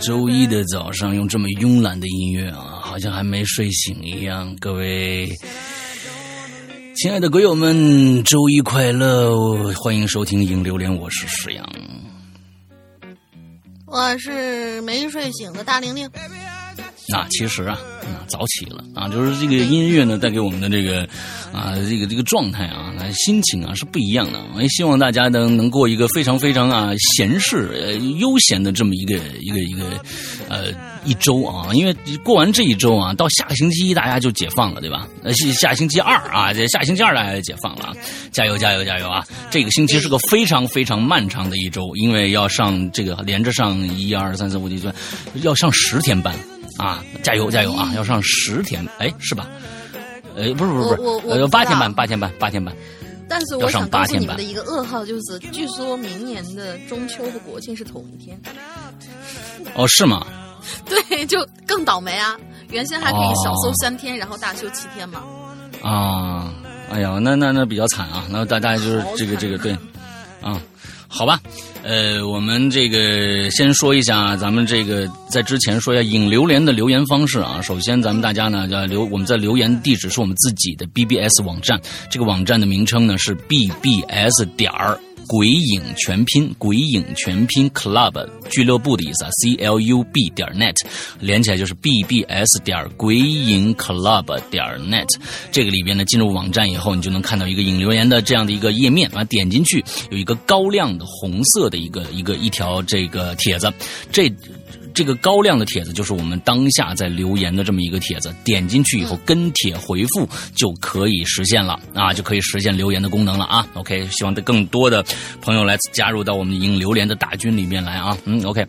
周一的早上用这么慵懒的音乐啊，好像还没睡醒一样。各位亲爱的鬼友们，周一快乐！欢迎收听《影榴莲》，我是石阳。我是没睡醒的大玲玲，那其实啊，早起了啊，就是这个音乐呢带给我们的这个啊这个这个状态啊，心情啊是不一样的。我也希望大家能能过一个非常非常啊闲适呃悠闲的这么一个一个一个呃一周啊，因为过完这一周啊，到下个星期一大家就解放了，对吧？下星期二啊，这下星期二大家就解放了，加油加油加油啊！这个星期是个非常非常漫长的一周，因为要上这个连着上一二三四五六七，要上十天班。啊，加油加油啊！要上十天，哎，是吧？呃，不是不是不是，我我八天班，八天班，八天班。但是我想告诉八天班你们的一个噩耗就是，据说明年的中秋和国庆是同一天，哦，是吗？对，就更倒霉啊！原先还可以哦小休三天，然后大休七天嘛。啊，哎呀，那那那比较惨啊！那大家就是这个这个对，啊，好吧，呃，我们这个先说一下，咱们这个在之前说一下引榴莲的留言方式啊。首先，咱们大家呢要留我们在留言地址是我们自己的 BBS 网站，这个网站的名称呢是 BBS 点儿。鬼影全拼，鬼影全拼 club 俱乐部的意思啊，c l u b 点 net 连起来就是 b b s 点鬼影 club 点 net。这个里边呢，进入网站以后，你就能看到一个引留言的这样的一个页面啊，点进去有一个高亮的红色的一个一个一条这个帖子，这。这个高亮的帖子就是我们当下在留言的这么一个帖子，点进去以后跟帖回复就可以实现了啊，就可以实现留言的功能了啊。OK，希望更多的朋友来加入到我们引榴莲的大军里面来啊。嗯，OK，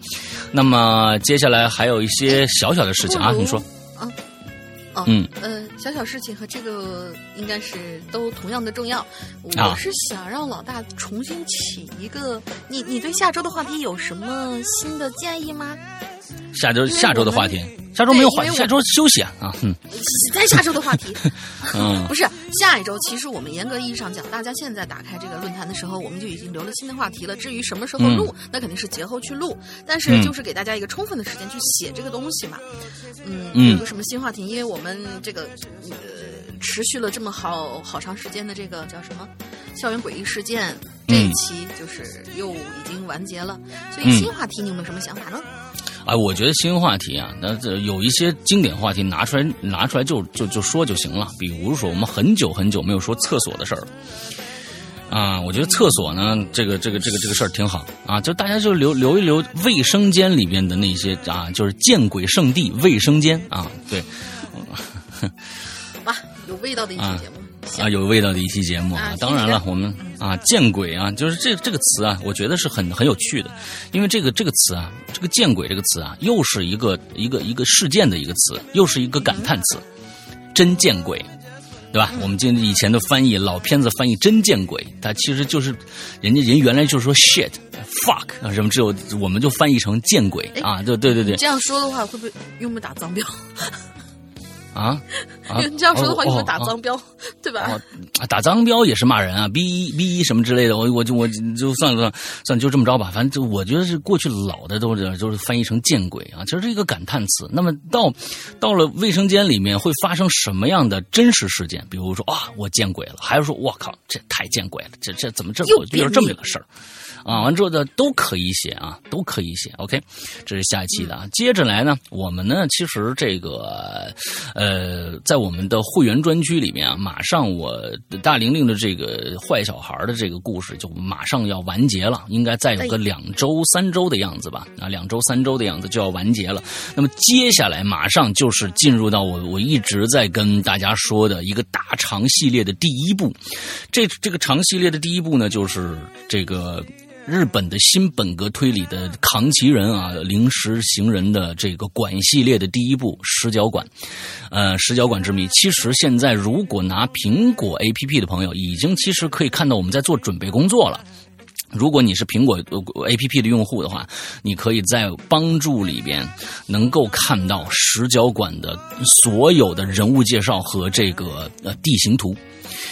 那么接下来还有一些小小的事情啊，你说，啊，哦，嗯，呃，小小事情和这个应该是都同样的重要。啊我是想让老大重新起一个，你你对下周的话题有什么新的建议吗？下周下周的话题，下周没有话题，下周休息啊啊，嗯在下周的话题，嗯 不是下一周。其实我们严格意义上讲，大家现在打开这个论坛的时候，我们就已经留了新的话题了。至于什么时候录，那肯定是节后去录。但是嗯就是给大家一个充分的时间去写这个东西嘛。嗯，嗯有个什么新话题？因为我们这个呃持续了这么好好长时间的这个叫什么校园诡异事件这一期，就是又已经完结了。所以嗯新话题你有没有什么想法呢？哎，我觉得新话题啊，那这有一些经典话题拿出来拿出来就就就说就行了。比如说，我们很久很久没有说厕所的事儿了。啊，我觉得厕所呢，这个这个这个这个事儿挺好啊，就大家就留留一留卫生间里边的那些啊，就是见鬼圣地卫生间啊，对味道的一期节目。行啊，有味道的一期节目啊啊。当然了，我们啊见鬼啊，就是这这个词啊，我觉得是很很有趣的，因为这个这个词啊，这个见鬼这个词啊，又是一个一个一个事件的一个词，又是一个感叹词，真见鬼。对吧？我们今以前的翻译，老片子翻译“真见鬼”，它其实就是人家人原来就是说 shit、fuck 啊什么，只有我们就翻译成见鬼啊！对对对对这样说的话，会不会用不打脏标？啊啊！因为 这样说的话，你会打哦脏标，对吧？打脏标也是骂人啊，逼一逼一什么之类的，我我就我就算了算了，就这么着吧。反正就我觉得是过去老的都是就是翻译成见鬼啊，其实是一个感叹词。那么到到了卫生间里面会发生什么样的真实事件？比如说啊，我见鬼了，还是说我靠，这太见鬼了，这这怎么这又我遇到这么一个事儿？啊，完之后的都可以写啊，都可以写。OK，这是下一期的啊。接着来呢，我们呢其实这个呃，在我们的会员专区里面啊，马上我大玲玲的这个坏小孩的这个故事就马上要完结了，应该再有个哎两周三周的样子吧，啊，两周三周的样子就要完结了。那么接下来马上就是进入到我我一直在跟大家说的一个大长系列的第一步。这这个长系列的第一步呢，就是这个。日本的新本格推理的扛旗人啊，临时行人的这个馆系列的第一部《十角馆》，呃，《十角馆之谜》。其实现在如果拿苹果 APP 的朋友，已经其实可以看到我们在做准备工作了。如果你是苹果呃 A P P 的用户的话，你可以在帮助里边能够看到石角馆的所有的人物介绍和这个呃地形图。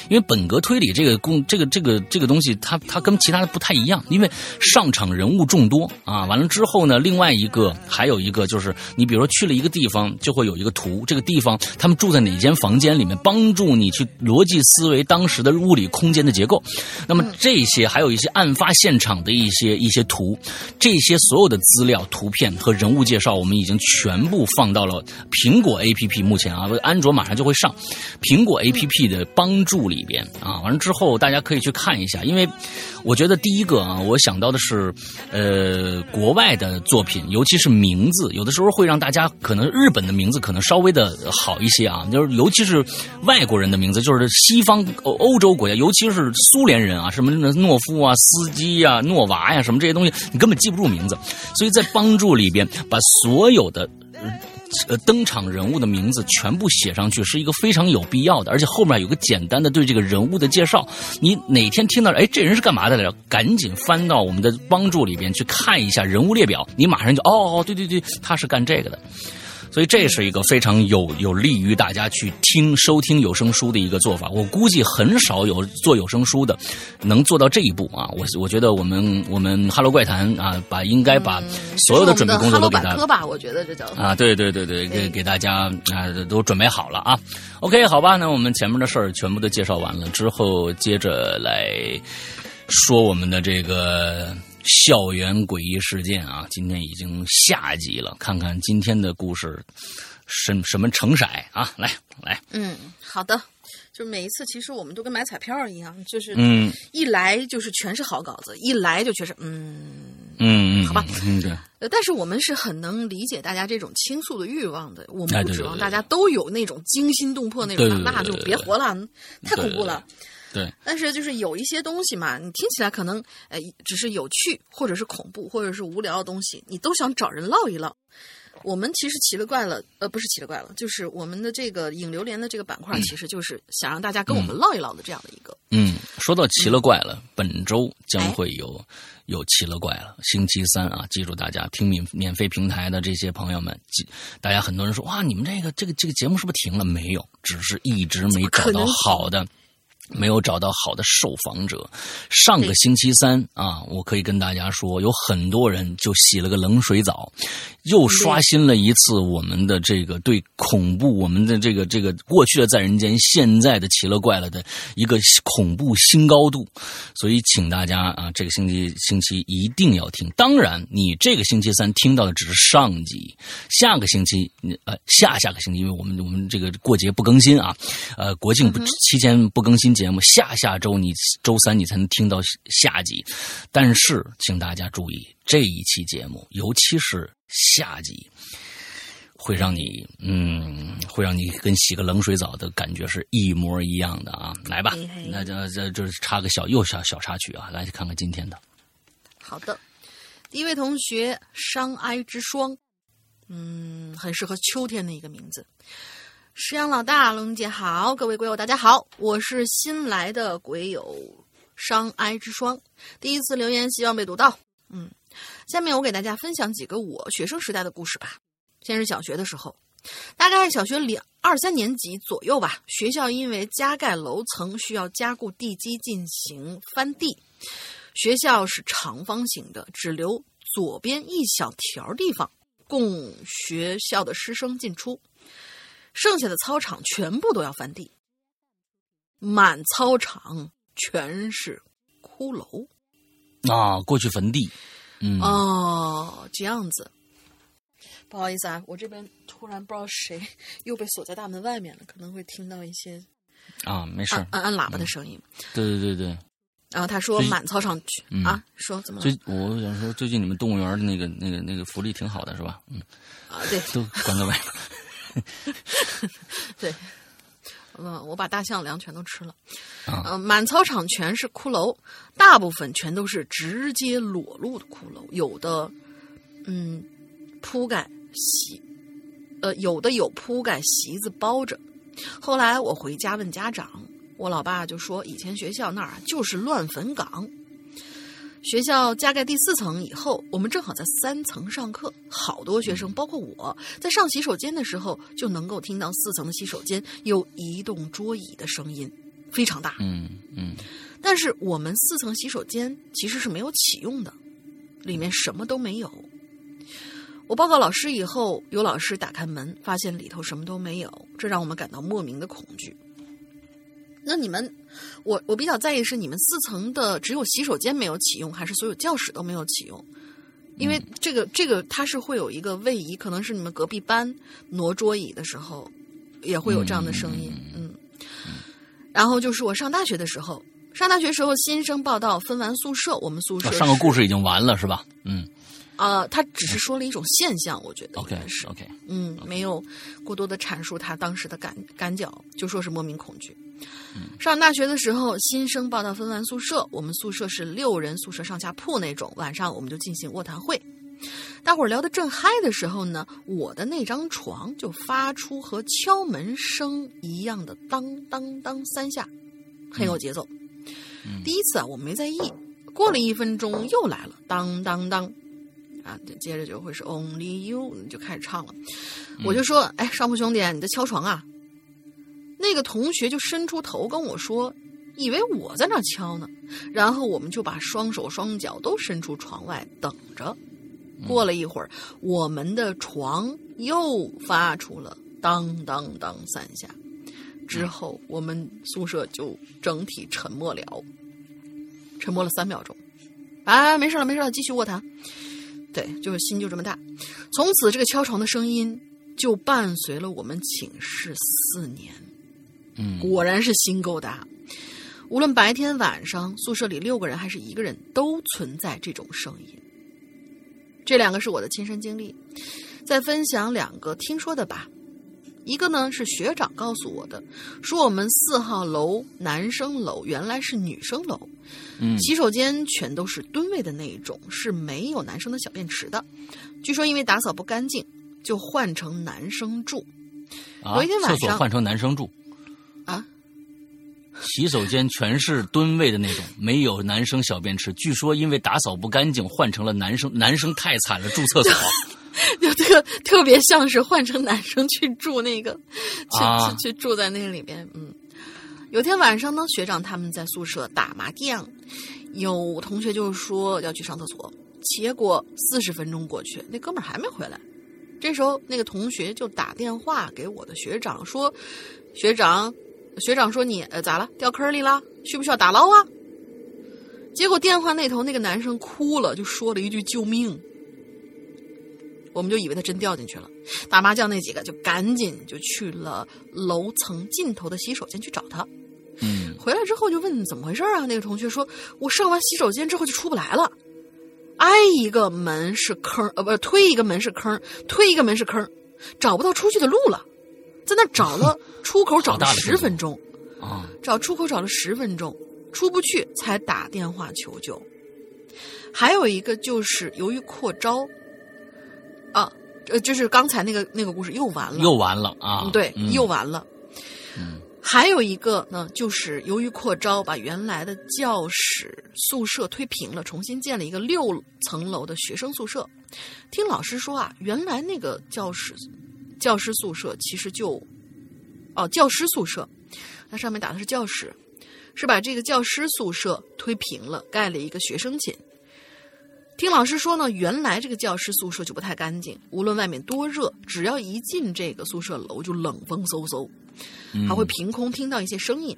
因为本格推理这个工这个这个这个东西，它它跟其他的不太一样，因为上场人物众多啊。完了之后呢，另外一个还有一个就是，你比如说去了一个地方，就会有一个图，这个地方他们住在哪间房间里面，帮助你去逻辑思维当时的物理空间的结构。那么这些还有一些案发现场的一些一些图，这些所有的资料、图片和人物介绍，我们已经全部放到了苹果 APP。目前啊，安卓马上就会上苹果 APP 的帮助里边啊。完了之后，大家可以去看一下，因为我觉得第一个啊，我想到的是，呃，国外的作品，尤其是名字，有的时候会让大家可能日本的名字可能稍微的好一些啊，就是尤其是外国人的名字，就是西方欧洲国家，尤其是苏联人啊，什么诺夫啊、斯基呀、诺娃呀，什么这些东西，你根本记不住名字，所以在帮助里边把所有的。呃，登场人物的名字全部写上去是一个非常有必要的，而且后面有个简单的对这个人物的介绍。你哪天听到，哎，这人是干嘛的来着？赶紧翻到我们的帮助里边去看一下人物列表，你马上就哦，对对对，他是干这个的。所以这是一个非常有有利于大家去听收听有声书的一个做法。我估计很少有做有声书的能做到这一步啊！我我觉得我们我们哈喽怪谈啊，把应该把所有的准备工作都给他吧，我觉得这叫啊，对对对对，给给大家啊都准备好了啊。OK，好吧，那我们前面的事儿全部都介绍完了之后，接着来说我们的这个。校园诡异事件啊，今天已经下集了。看看今天的故事，什什么成色啊？来来，嗯，好的。就是每一次，其实我们都跟买彩票一样，就是嗯，一来就是全是好稿子，一来就全是嗯嗯嗯，好吧，嗯对。呃，但是我们是很能理解大家这种倾诉的欲望的，我们哎不指望大家都有那种惊心动魄那种，那就别活了，太恐怖了。对，但是就是有一些东西嘛，你听起来可能呃只是有趣，或者是恐怖，或者是无聊的东西，你都想找人唠一唠。我们其实奇了怪了，呃，不是奇了怪了，就是我们的这个影榴莲的这个板块，其实就是想让大家跟我们唠一唠的这样的一个。嗯，说到奇了怪了，本周将会有有奇了怪了，星期三啊，记住大家听免免费平台的这些朋友们，记大家很多人说哇，你们这个这个这个节目是不是停了？没有，只是一直没找到好的。没有找到好的受访者。上个星期三啊，我可以跟大家说，有很多人就洗了个冷水澡，又刷新了一次我们的这个对恐怖，我们的这个这个过去的在人间，现在的奇了怪了的一个恐怖新高度。所以，请大家啊，这个星期星期一定要听。当然，你这个星期三听到的只是上集，下个星期呃下下个星期，因为我们我们这个过节不更新啊，呃国庆不期间不更新。节目下下周你周三你才能听到下集，但是请大家注意这一期节目，尤其是下集，会让你嗯，会让你跟洗个冷水澡的感觉是一模一样的啊！来吧，那这这就是插个小又小小插曲啊，来看看今天的。好的，第一位同学伤哀之霜，嗯，很适合秋天的一个名字。石阳老大，龙姐好，各位鬼友大家好，我是新来的鬼友伤哀之霜，第一次留言，希望被读到。嗯，下面我给大家分享几个我学生时代的故事吧。先是小学的时候，大概小学两二三年级左右吧，学校因为加盖楼层需要加固地基进行翻地，学校是长方形的，只留左边一小条地方供学校的师生进出。剩下的操场全部都要翻地，满操场全是骷髅啊！过去坟地，嗯哦，这样子。不好意思啊，我这边突然不知道谁又被锁在大门外面了，可能会听到一些啊，没事，按按喇叭的声音。对对对对。然后他说满操场去啊，说怎么？最我想说，最近你们动物园的那个那个那个福利挺好的，是吧？嗯啊，对，都关在外面。对，嗯，我把大象粮全都吃了，啊，满操场全是骷髅，大部分全都是直接裸露的骷髅，有的，嗯，铺盖席，呃，有的有铺盖席子包着。后来我回家问家长，我老爸就说，以前学校那儿就是乱坟岗。学校加盖第四层以后，我们正好在三层上课，好多学生，包括我在上洗手间的时候，就能够听到四层的洗手间有移动桌椅的声音，非常大。嗯嗯但是我们四层洗手间其实是没有启用的，里面什么都没有。我报告老师以后，有老师打开门，发现里头什么都没有，这让我们感到莫名的恐惧。那你们，我我比较在意是你们四层的只有洗手间没有启用，还是所有教室都没有启用？因为这个这个它是会有一个位移，可能是你们隔壁班挪桌椅的时候，也会有这样的声音。嗯，然后就是我上大学的时候，上大学时候新生报道分完宿舍，我们宿舍啊上个故事事已经完了是吧？嗯啊、他只是说了一种现象，我觉得，OK 是 OK，嗯，没有过多的阐述他当时的感感脚，就说是莫名恐惧。上大学的时候，新生报到分完宿舍，我们宿舍是六人宿舍上下铺那种，晚上我们就进行卧谈会。大伙儿聊得正嗨的时候呢，我的那张床就发出和敲门声一样的当当当三下，很有节奏。第一次啊，我没在意，过了一分钟又来了，当当当，啊，接着就会是 Only You，你就开始唱了。我就说，哎，上铺兄弟，你在敲床啊？那个同学就伸出头跟我说，以为我在那儿敲呢。然后我们就把双手双脚都伸出床外等着。过了一会儿，我们的床又发出了当当当三下，之后我们宿舍就整体沉默了，沉默了三秒钟。啊，没事了，没事了，继续卧谈。对，就是心就这么大。从此，这个敲床的声音就伴随了我们寝室四年。嗯果然是心够大。无论白天晚上，宿舍里六个人还是一个人，都存在这种声音。这两个是我的亲身经历，再分享两个听说的吧。一个呢是学长告诉我的，说我们四号楼男生楼原来是女生楼，嗯洗手间全都是蹲位的那一种，是没有男生的小便池的。据说因为打扫不干净，就换成男生住。啊有一天，晚上厕所换成男生住啊，洗手间全是蹲位的那种，没有男生小便池。据说因为打扫不干净，换成了男生，男生太惨了，住厕所。就特特别像是换成男生去住那个，去、啊去去住在那里边。嗯，有天晚上呢，学长他们在宿舍打麻将，有同学就说要去上厕所，结果四十分钟过去，那哥们儿还没回来。这时候，那个同学就打电话给我的学长说：“学长，学长说你呃咋了？掉坑里了？需不需要打捞啊？”结果电话那头那个男生哭了，就说了一句“救命”。我们就以为他真掉进去了。打麻将那几个就赶紧就去了楼层尽头的洗手间去找他。嗯回来之后就问怎么回事啊？那个同学说：“我上完洗手间之后就出不来了，挨一个门是坑，呃，不是推一个门是坑，推一个门是坑，找不到出去的路了，在那找了 出口找了十分钟，啊找出口找了十分钟，出不去才打电话求救。还有一个就是由于扩招，啊，呃，就是刚才那个那个故事又完了，又完了啊！嗯对，嗯又完了。还有一个呢，就是由于扩招，把原来的教室宿舍推平了，重新建了一个六层楼的学生宿舍。听老师说啊，原来那个教室教师宿舍其实就哦教师宿舍，那上面打的是教室，是把这个教师宿舍推平了，盖了一个学生寝。听老师说呢，原来这个教师宿舍就不太干净，无论外面多热，只要一进这个宿舍楼就冷风嗖嗖，还会凭空听到一些声音。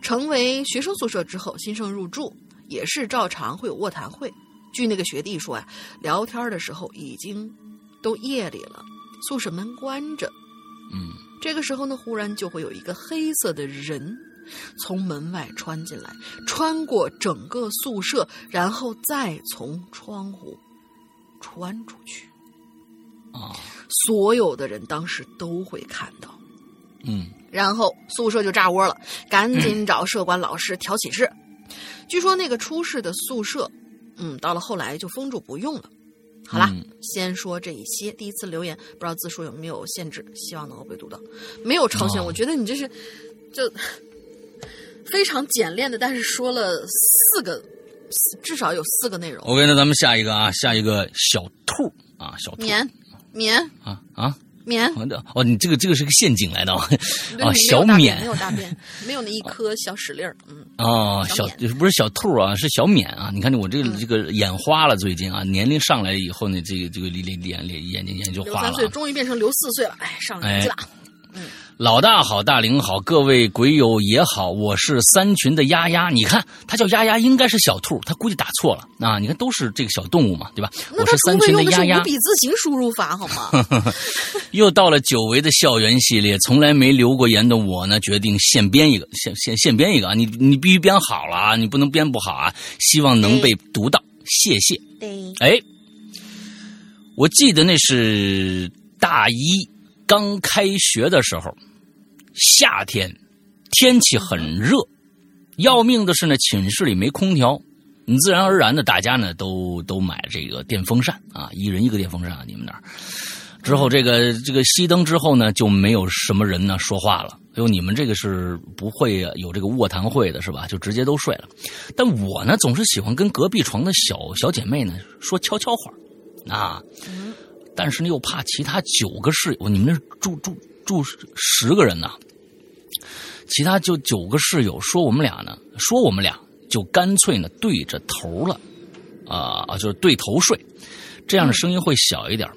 成为学生宿舍之后，新生入住也是照常会有卧谈会。据那个学弟说呀、聊天的时候已经都夜里了，宿舍门关着。嗯这个时候呢，忽然就会有一个黑色的人从门外穿进来，穿过整个宿舍，然后再从窗户穿出去。啊所有的人当时都会看到，嗯然后宿舍就炸窝了，赶紧找舍管老师调寝室。据说那个出事的宿舍，嗯，到了后来就封住不用了。好啦，嗯。先说这一些。第一次留言，不知道字数有没有限制，希望能够被读到。没有超限，哦。我觉得你这是就非常简练的，但是说了四个至少有四个内容。：OK，那咱们下一个啊，下一个小兔啊，小兔。棉、棉、啊啊，棉。哦，你这个这个是个陷阱来的啊，小免没有大便，没有那一颗小屎粒儿。嗯，哦，小小不是小兔啊，是小免啊。你看我这个嗯这个眼花了，最近啊，年龄上来以后呢，这个这个脸脸脸眼睛眼睛就花了啊。刘三岁终于变成刘四岁了，哎，上年纪了。老大好，大玲好，各位鬼友也好，我是三群的丫丫。你看，他叫丫丫，应该是小兔，他估计打错了啊。你看，都是这个小动物嘛，对吧？我是三群的是丫丫五。笔字形输入法，好吗？又到了久违的校园系列，从来没留过言的我呢，决定现编一个，现现现编一个啊！你你必须编好了啊，你不能编不好啊！希望能被读到，谢谢。对，哎，我记得那是大一刚开学的时候，夏天，天气很热，要命的是呢，寝室里没空调，你自然而然的，大家呢都都买这个电风扇啊，一人一个电风扇啊，你们那儿。之后这个这个熄灯之后呢，就没有什么人呢说话了。哎呦，你们这个是不会有这个卧谈会的是吧？就直接都睡了。但我呢，总是喜欢跟隔壁床的小小姐妹呢说悄悄话啊。但是呢，又怕其他九个室友，你们那住住住十个人呢，其他就九个室友说我们俩呢，说我们俩就干脆呢对着头了，啊啊，就是对头睡，这样的声音会小一点。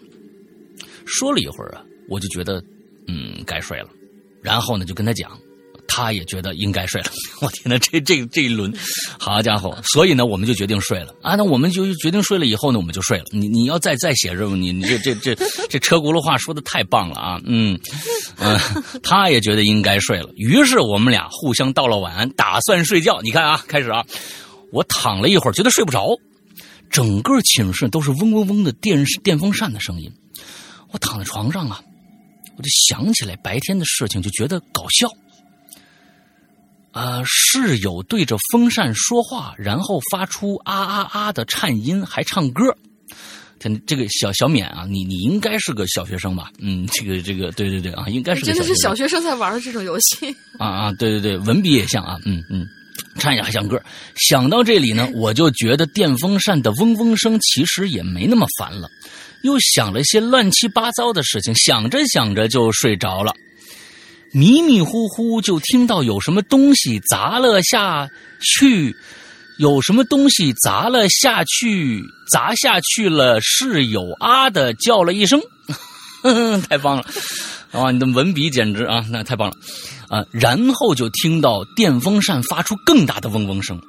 说了一会儿啊，我就觉得嗯该睡了，然后呢就跟他讲，他也觉得应该睡了。我天呐，这这这一轮，好家伙！所以呢，我们就决定睡了啊。那我们就决定睡了以后呢，我们就睡了。你你要再再写任务，你你这这这这车轱辘话说的太棒了啊！嗯嗯，他也觉得应该睡了，于是我们俩互相道了晚安，打算睡觉。你看啊，开始啊，我躺了一会儿，觉得睡不着，整个寝室都是嗡嗡嗡的电电风扇的声音。我躺在床上啊，我就想起来白天的事情，就觉得搞笑。呃，室友对着风扇说话，然后发出啊啊啊的颤音，还唱歌。天，这个小小冕啊，你你应该是个小学生吧？嗯，这个这个，对对对啊，应该是个真的是小学生才玩的这种游戏。啊 啊，对对对，文笔也像啊，嗯嗯，唱也还像歌。想到这里呢，我就觉得电风扇的嗡嗡声其实也没那么烦了，又想了些乱七八糟的事情，想着想着就睡着了。迷迷糊糊就听到有什么东西砸了下去，有什么东西砸了下去，砸下去了。室友啊的叫了一声，太棒了！啊，你的文笔简直啊，那太棒了啊！然后就听到电风扇发出更大的嗡嗡声。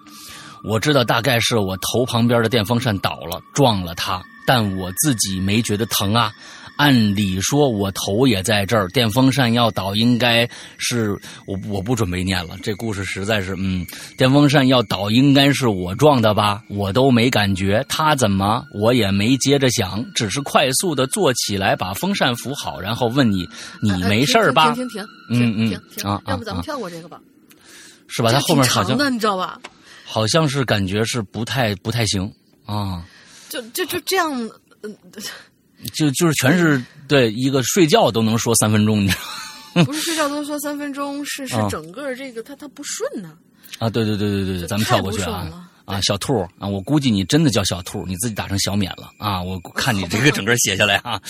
我知道大概是我头旁边的电风扇倒了，撞了它，但我自己没觉得疼啊。按理说，我头也在这儿，电风扇要倒，应该是我我不准备念了。这故事实在是，嗯，电风扇要倒，应该是我撞的吧？我都没感觉，他怎么？我也没接着想，只是快速的坐起来，把风扇扶好，然后问你，你呃没事吧？停停停嗯停嗯停停要不咱们啊跳过这个吧？是吧？他后面好像你知道吧？好像是感觉是不太不太行啊，就就就这样，嗯，就就是全是对一个睡觉都能说三分钟，你知道吗 不是睡觉都说三分钟，是是啊整个这个它它不顺呢。啊？对对对对对，这咱们跳过去啊啊！小兔啊，我估计你真的叫小兔，你自己打成小免了啊！我看你这个整个写下来啊，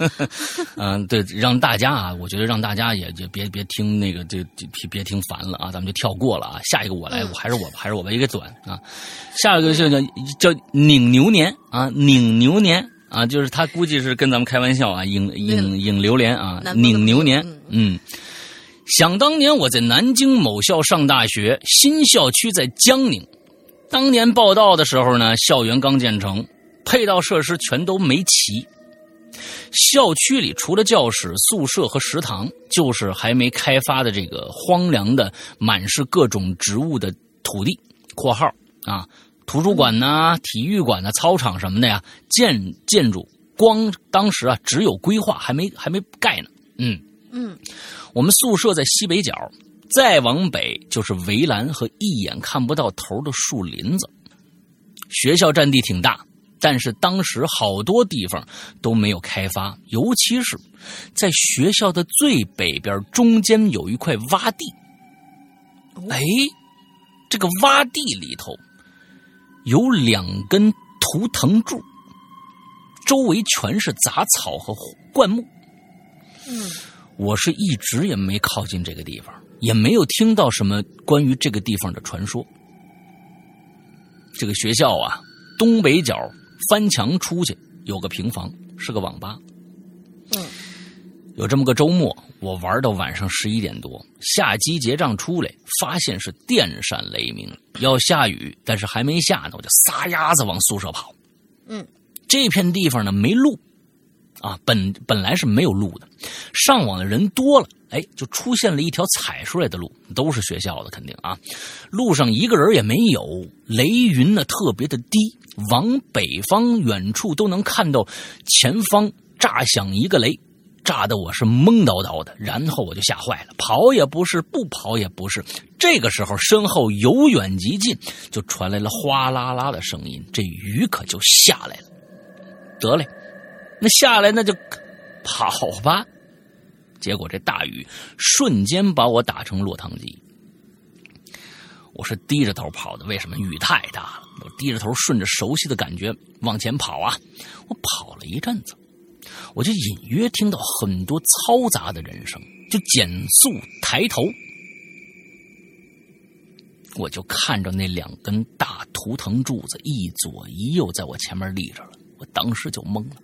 嗯，对，让大家啊，我觉得让大家也也别别听那个这这别别听烦了啊，咱们就跳过了啊。下一个我来，嗯我还是我还是我吧，一个短啊。下一个就叫叫拧牛年啊，拧牛年啊，就是他估计是跟咱们开玩笑啊，引引引榴莲啊，拧牛年嗯。想当年我在南京某校上大学，新校区在江宁。当年报道的时候呢，校园刚建成，配套设施全都没齐。校区里除了教室、宿舍和食堂，就是还没开发的这个荒凉的、满是各种植物的土地（括号啊，图书馆呐、体育馆呐、操场什么的呀）。建建筑光当时啊只有规划，还没还没盖呢。嗯。嗯，我们宿舍在西北角，再往北就是围栏和一眼看不到头的树林子。学校占地挺大，但是当时好多地方都没有开发，尤其是在学校的最北边，中间有一块洼地。哎，这个洼地里头有两根图腾柱，周围全是杂草和灌木。嗯我是一直也没靠近这个地方，也没有听到什么关于这个地方的传说。这个学校啊，东北角翻墙出去有个平房，是个网吧。嗯有这么个周末，我玩到晚上十一点多，下机结账出来，发现是电闪雷鸣，要下雨，但是还没下呢，我就撒丫子往宿舍跑。嗯，这片地方呢没路，啊，本本来是没有路的，上网的人多了，哎，就出现了一条踩出来的路，都是学校的，肯定啊。路上一个人也没有，雷云呢特别的低，往北方远处都能看到前方炸响一个雷。炸得我是懵叨叨的，然后我就吓坏了，跑也不是，不跑也不是。这个时候，身后由远及近，就传来了哗啦啦的声音，这雨可就下来了。得嘞，那下来那就跑吧。结果这大雨瞬间把我打成落汤鸡。我是低着头跑的，为什么？雨太大了。我低着头，顺着熟悉的感觉往前跑啊。我跑了一阵子。我就隐约听到很多嘈杂的人声，就减速抬头，我就看着那两根大图腾柱子一左一右在我前面立着了，我当时就懵了。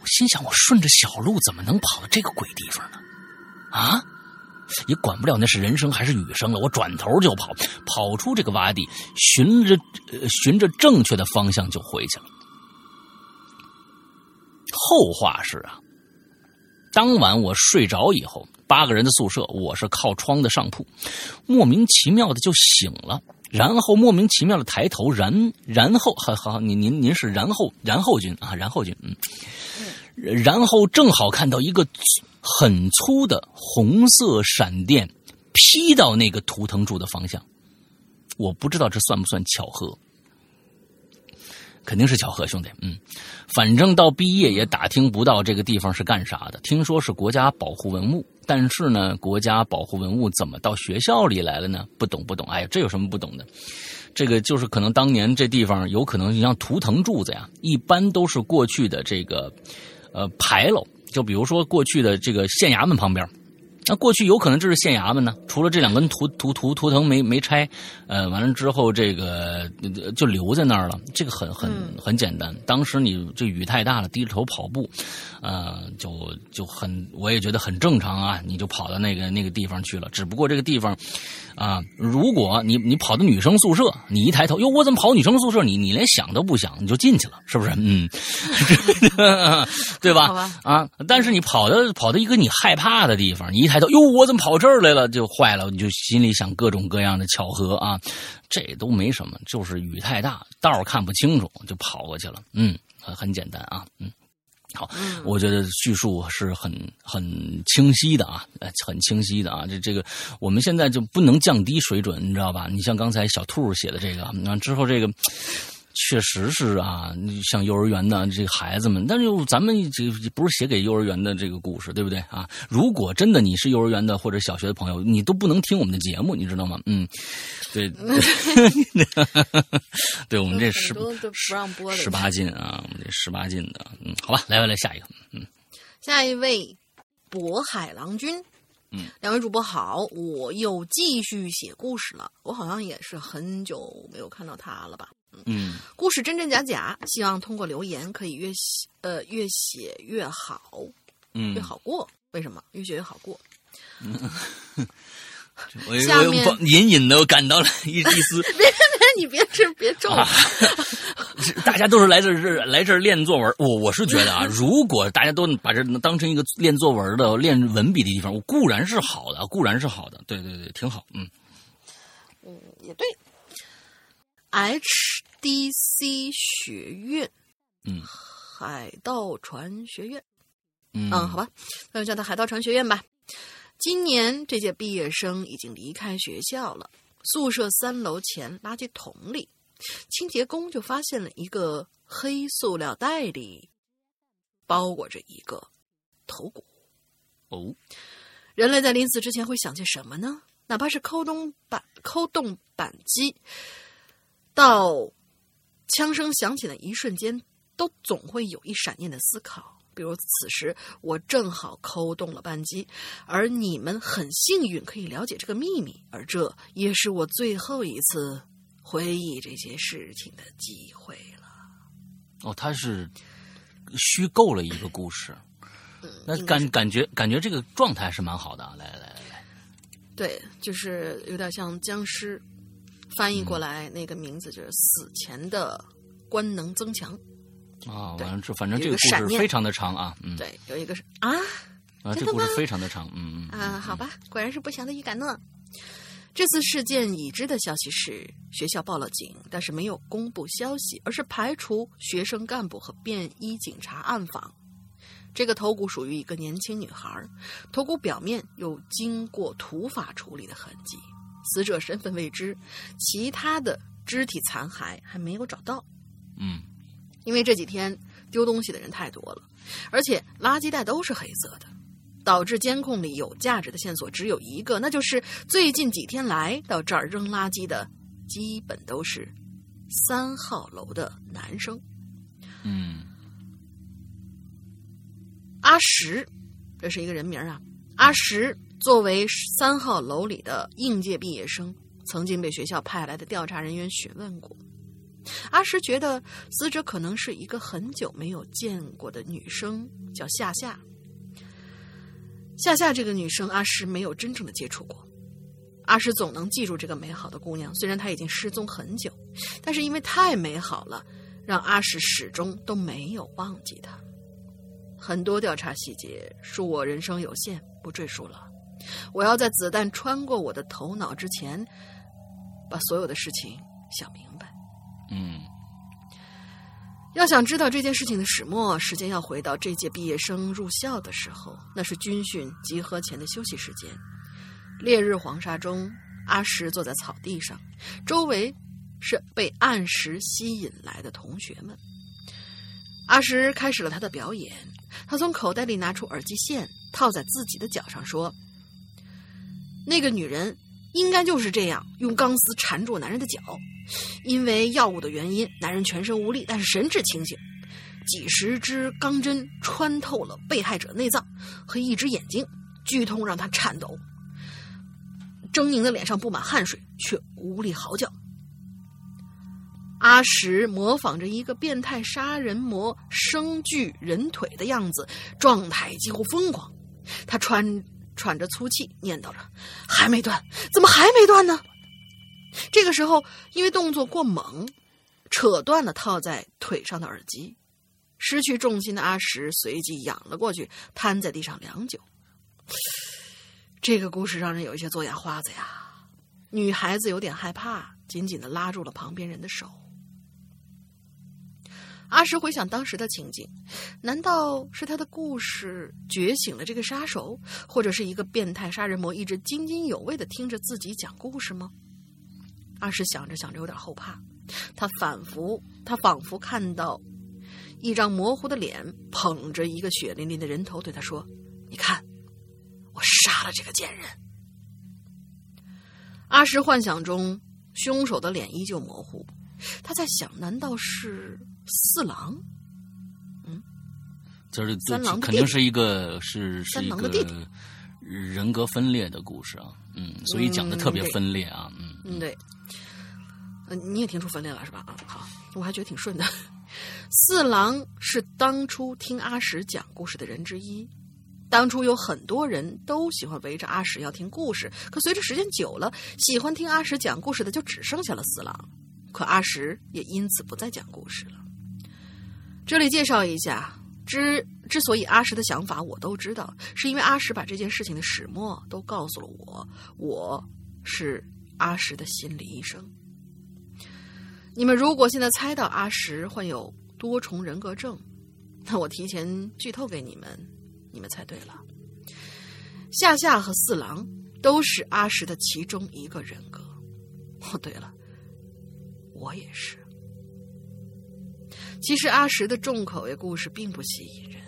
我心想：我顺着小路怎么能跑到这个鬼地方呢？啊！也管不了那是人声还是雨声了，我转头就跑，跑出这个洼地，循着、呃、循着正确的方向就回去了。后话是啊，当晚我睡着以后，八个人的宿舍，我是靠窗的上铺，莫名其妙的就醒了，然后莫名其妙的抬头，然然后好好，您您您是然后然后君啊，然后君，嗯，然后正好看到一个很粗的红色闪电劈到那个图腾柱的方向，我不知道这算不算巧合。肯定是巧合，兄弟。嗯，反正到毕业也打听不到这个地方是干啥的。听说是国家保护文物，但是呢，国家保护文物怎么到学校里来了呢？不懂，不懂。哎呀，这有什么不懂的？这个就是可能当年这地方有可能，你像图腾柱子呀，一般都是过去的这个呃牌楼，就比如说过去的这个县衙门旁边。那过去有可能这是县衙门呢，除了这两根图图图图腾没没拆，呃，完了之后这个就留在那儿了。这个很很很简单。当时你这雨太大了，低着头跑步，呃，就就很我也觉得很正常啊。你就跑到那个那个地方去了。只不过这个地方啊，如果你你跑到女生宿舍，你一抬头，哟，我怎么跑女生宿舍？你你连想都不想，你就进去了，是不是？嗯，对吧？吧啊，但是你跑到跑到一个你害怕的地方，你一抬头，哟，我怎么跑这儿来了？就坏了，你就心里想各种各样的巧合啊，这都没什么，就是雨太大，道看不清楚，就跑过去了。嗯，很很简单啊，嗯。好，我觉得叙述是很很清晰的啊，呃，很清晰的啊。这这个我们现在就不能降低水准，你知道吧？你像刚才小兔写的这个，那之后这个。确实是啊，像幼儿园的这个孩子们，但是咱们这不是写给幼儿园的这个故事，对不对啊？如果真的你是幼儿园的或者小学的朋友，你都不能听我们的节目，你知道吗？嗯，对，对，我们这十都不让播的十八禁啊，我们这十八禁的，嗯，好吧，来来来，下一个，嗯，下一位渤海郎君，嗯，两位主播好，我又继续写故事了，我好像也是很久没有看到他了吧。嗯，故事真真假假，希望通过留言可以越写呃越写越好，嗯越好过。为什么越写越好过？我下面我隐隐的感到了一 一丝，别别，你别这别咒我。是大家都是来这儿来这儿练作文。我我是觉得啊，如果大家都把这当成一个练作文的、练文笔的地方，我固然是好的，固然是好的，对对对，挺好。嗯嗯，也对。HDC 学院，嗯海盗船学院，嗯嗯，好吧，那就叫它海盗船学院吧。今年这届毕业生已经离开学校了，宿舍三楼前垃圾桶里，清洁工就发现了一个黑塑料袋里包裹着一个头骨。哦，人类在临死之前会想些什么呢？哪怕是抠动扳抠动扳机，到枪声响起的一瞬间，都总会有一闪念的思考。比如此时我正好扣动了扳机，而你们很幸运可以了解这个秘密，而这也是我最后一次回忆这些事情的机会了。哦，他是虚构了一个故事，嗯那感感觉感觉这个状态是蛮好的啊。来来来来，对，就是有点像僵尸，翻译过来那个名字就是死前的官能增强。啊，对完了这反正这个故事非常的长啊，嗯，对，有一个是啊啊，这个故事非常的长，嗯嗯啊，好吧，果然是不祥的预感呢。这次事件已知的消息是，学校报了警，但是没有公布消息，而是排除学生干部和便衣警察暗访。这个头骨属于一个年轻女孩，头骨表面有经过土法处理的痕迹，死者身份未知，其他的肢体残骸还没有找到。嗯因为这几天丢东西的人太多了，而且垃圾袋都是黑色的，导致监控里有价值的线索只有一个，那就是最近几天来到这儿扔垃圾的，基本都是三号楼的男生。嗯阿石，这是一个人名啊。阿石作为三号楼里的应届毕业生，曾经被学校派来的调查人员询问过。阿石觉得死者可能是一个很久没有见过的女生，叫夏夏。夏夏这个女生，阿石没有真正的接触过。阿石总能记住这个美好的姑娘，虽然她已经失踪很久，但是因为太美好了，让阿石始终都没有忘记她。很多调查细节，恕我人生有限，不赘述了。我要在子弹穿过我的头脑之前，把所有的事情想明白。嗯要想知道这件事情的始末，时间要回到这届毕业生入校的时候，那是军训集合前的休息时间。烈日黄沙中，阿石坐在草地上，周围是被按时吸引来的同学们。阿石开始了他的表演，他从口袋里拿出耳机线，套在自己的脚上，说：“那个女人应该就是这样，用钢丝缠住男人的脚。因为药物的原因，男人全身无力，但是神志清醒。几十支钢针穿透了被害者内脏和一只眼睛，剧痛让他颤抖，狰狞的脸上布满汗水，却无力嚎叫。阿石模仿着一个变态杀人魔生锯人腿的样子，状态几乎疯狂。他穿喘着粗气，念叨着：“还没断，怎么还没断呢？”这个时候，因为动作过猛，扯断了套在腿上的耳机。失去重心的阿石随即仰了过去，瘫在地上良久。这个故事让人有一些做眼花子呀。女孩子有点害怕，紧紧的拉住了旁边人的手。阿石回想当时的情景，难道是他的故事觉醒了这个杀手，或者是一个变态杀人魔一直津津有味的听着自己讲故事吗？阿石想着想着有点后怕，他仿佛，他仿佛看到一张模糊的脸捧着一个血淋淋的人头，对他说：“你看，我杀了这个贱人。”阿石幻想中凶手的脸依旧模糊，他在想：难道是四郎？嗯这是三郎肯定是一个是是一个三郎的弟弟人格分裂的故事啊，嗯，所以讲的特别分裂啊，嗯嗯，对。呃，你也听出分裂了是吧？啊，好，我还觉得挺顺的。四郎是当初听阿石讲故事的人之一。当初有很多人都喜欢围着阿石要听故事，可随着时间久了，喜欢听阿石讲故事的就只剩下了四郎。可阿石也因此不再讲故事了。这里介绍一下，之之所以阿石的想法我都知道，是因为阿石把这件事情的始末都告诉了我，我是阿石的心理医生。你们如果现在猜到阿石患有多重人格症，那我提前剧透给你们，你们猜对了。夏夏和四郎都是阿石的其中一个人格。哦，对了，我也是。其实阿石的重口味故事并不吸引人，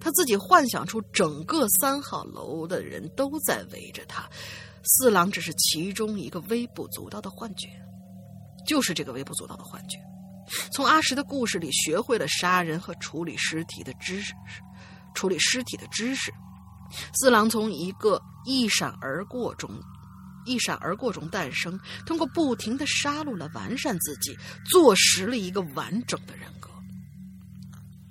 他自己幻想出整个三号楼的人都在围着他，四郎只是其中一个微不足道的幻觉。就是这个微不足道的幻觉。从阿石的故事里学会了杀人和处理尸体的知识，处理尸体的知识。四郎从一个一闪而过中，一闪而过中诞生，通过不停的杀戮来完善自己，坐实了一个完整的人。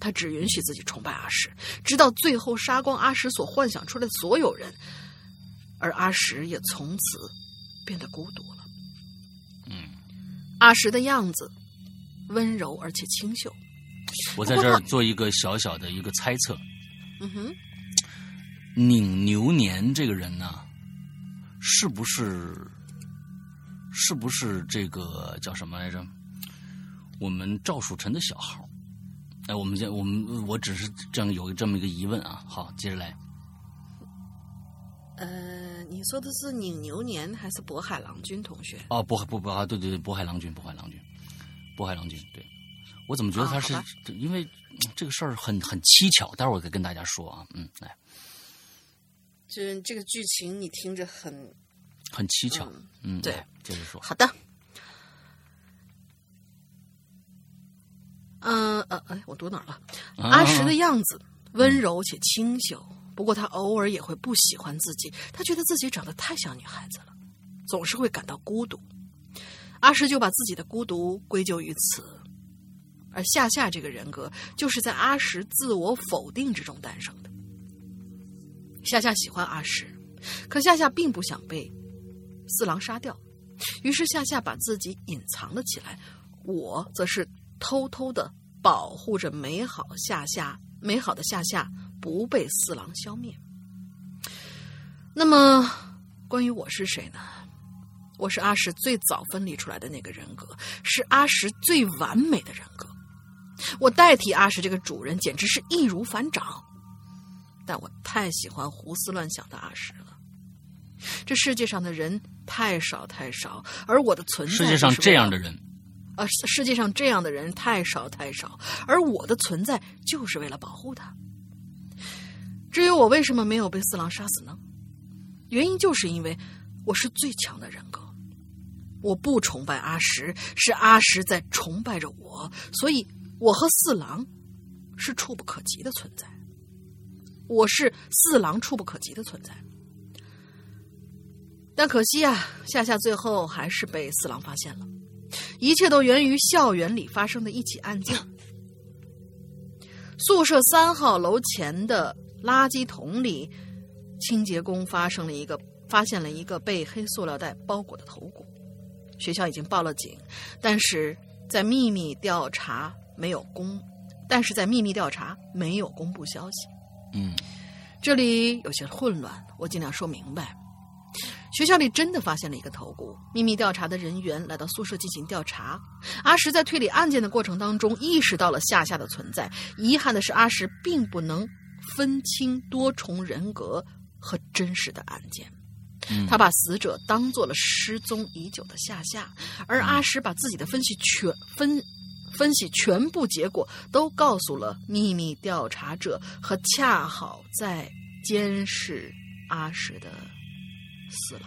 他只允许自己崇拜阿石，直到最后杀光阿石所幻想出来的所有人，而阿石也从此变得孤独了。嗯，阿石的样子温柔而且清秀。我在这儿做一个小小的一个猜测。嗯哼，拧牛年这个人呢，是不是是不是这个叫什么来着？我们赵树臣的小号？哎，我们这，我们我只是这样有这么一个疑问啊。好，接着来。呃，你说的是拧牛年还是渤海郎君同学？哦，渤海不不啊，对对对，渤海郎君，渤海郎君，渤海郎君，对。我怎么觉得他是？啊因为这个事儿很很蹊跷，待会儿我再跟大家说啊。嗯，来，这这个剧情你听着很很蹊跷。嗯，对，接着说。好的。嗯呃哎，我读哪儿了？啊阿石的样子温柔且清秀，不过他偶尔也会不喜欢自己，他觉得自己长得太像女孩子了，总是会感到孤独。阿石就把自己的孤独归咎于此，而夏夏这个人格就是在阿石自我否定之中诞生的。夏夏喜欢阿石，可夏夏并不想被四郎杀掉，于是夏夏把自己隐藏了起来，我则是偷偷的保护着美好夏夏，美好的夏夏不被四郎消灭。那么，关于我是谁呢？我是阿石最早分离出来的那个人格，是阿石最完美的人格。我代替阿石这个主人，简直是易如反掌。但我太喜欢胡思乱想的阿石了。这世界上的人太少太少，而我的存在世界上这样的人，呃，世界上这样的人太少太少，而我的存在就是为了保护他。至于我为什么没有被四郎杀死呢？原因就是因为我是最强的人格，我不崇拜阿石，是阿石在崇拜着我，所以我和四郎是触不可及的存在。我是四郎触不可及的存在。但可惜啊，夏夏最后还是被四郎发现了。一切都源于校园里发生的一起案件。宿舍三号楼前的垃圾桶里，清洁工发生了一个发现了一个被黑塑料袋包裹的头骨。学校已经报了警，但是在秘密调查没有公，但是在秘密调查没有公布消息。嗯这里有些混乱，我尽量说明白。学校里真的发现了一个头骨，秘密调查的人员来到宿舍进行调查。阿石在推理案件的过程当中意识到了夏夏的存在，遗憾的是阿石并不能分清多重人格和真实的案件。嗯他把死者当做了失踪已久的夏夏，而阿石把自己的分析全分分析全部结果都告诉了秘密调查者和恰好在监视阿石的四郎。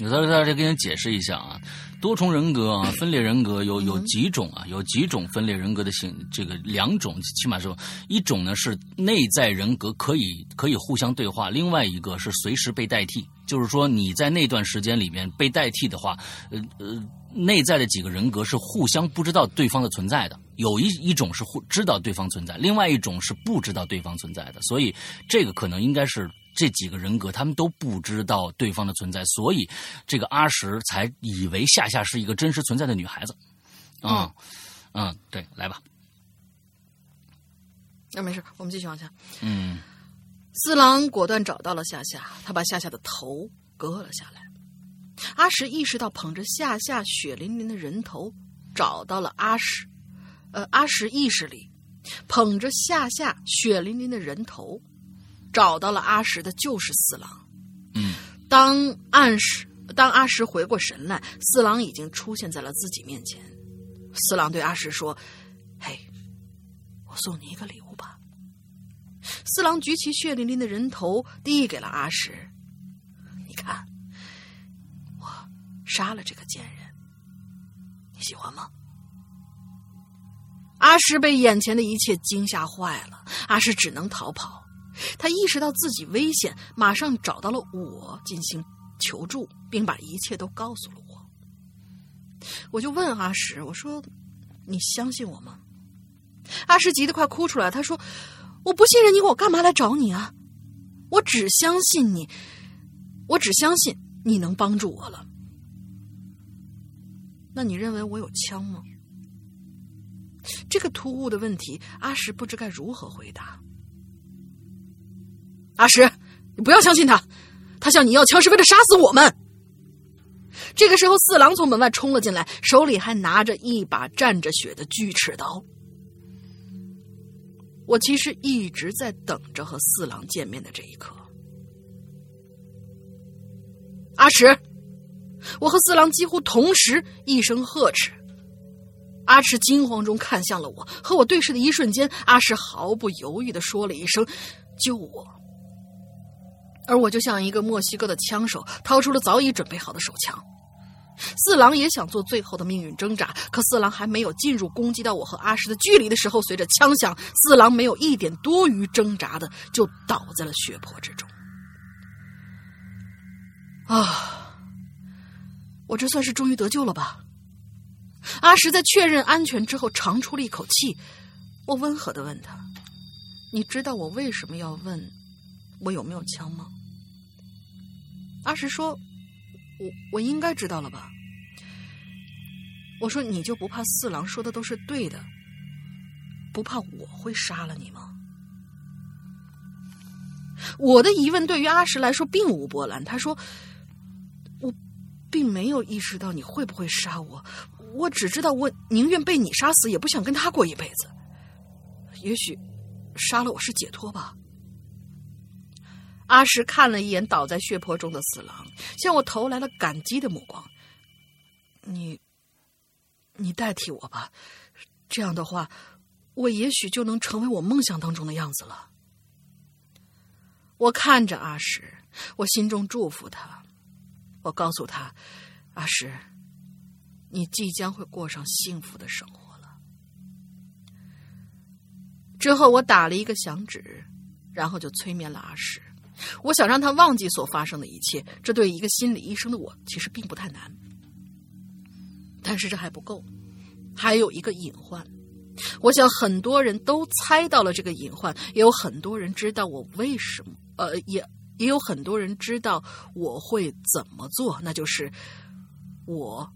我在这在这给你解释一下啊，多重人格啊，分裂人格有有嗯几种啊？有几种分裂人格的性，这个两种，起码是一种呢是内在人格可以可以互相对话，另外一个是随时被代替。就是说你在那段时间里面被代替的话，呃呃，内在的几个人格是互相不知道对方的存在的。有一一种是互知道对方存在，另外一种是不知道对方存在的。所以这个可能应该是这几个人格他们都不知道对方的存在，所以这个阿石才以为夏夏是一个真实存在的女孩子。啊、嗯，对，来吧，那、没事，我们继续往下。嗯四郎果断找到了夏夏，他把夏夏的头割了下来。阿石意识到捧着夏夏血淋淋的人头，找到了阿石。呃，阿石意识里捧着夏夏血淋淋的人头，找到了阿石的就是四郎。嗯当暗示当阿石回过神来，四郎已经出现在了自己面前。四郎对阿石说：“嘿，我送你一个礼物吧。”四郎举起血淋淋的人头，递给了阿石。你看，我杀了这个贱人，你喜欢吗？阿石被眼前的一切惊吓坏了，阿石只能逃跑。他意识到自己危险，马上找到了我进行求助，并把一切都告诉了我。我就问阿石：“我说，你相信我吗？”阿石急得快哭出来，他说：“我不信任你，我干嘛来找你啊？我只相信你，我只相信你能帮助我了。那你认为我有枪吗？”这个突兀的问题，阿石不知该如何回答。阿石，你不要相信他，他向你要枪是为了杀死我们。这个时候，四郎从门外冲了进来，手里还拿着一把沾着血的锯齿刀。我其实一直在等着和四郎见面的这一刻。阿石，我和四郎几乎同时一声呵斥。阿石惊慌中看向了我，和我对视的一瞬间，阿石毫不犹豫的说了一声：“救我！”而我就像一个墨西哥的枪手，掏出了早已准备好的手枪。四郎也想做最后的命运挣扎，可四郎还没有进入攻击到我和阿石的距离的时候，随着枪响，四郎没有一点多余挣扎的就倒在了血泊之中。啊，我这算是终于得救了吧？阿石在确认安全之后，长出了一口气。我温和的问他：“你知道我为什么要问我有没有枪吗？”阿石说：“我我应该知道了吧？”我说：“你就不怕四郎说的都是对的，不怕我会杀了你吗？”我的疑问对于阿石来说并无波澜。他说：“我并没有意识到你会不会杀我。”我只知道，我宁愿被你杀死，也不想跟他过一辈子。也许，杀了我是解脱吧。阿石看了一眼倒在血泊中的四郎，向我投来了感激的目光。你，你代替我吧，这样的话，我也许就能成为我梦想当中的样子了。我看着阿石，我心中祝福他。我告诉他，阿石。你即将会过上幸福的生活了。之后，我打了一个响指，然后就催眠了阿石。我想让他忘记所发生的一切，这对一个心理医生的我其实并不太难。但是这还不够，还有一个隐患。我想很多人都猜到了这个隐患，也有很多人知道我为什么，呃，也也有很多人知道我会怎么做，那就是我。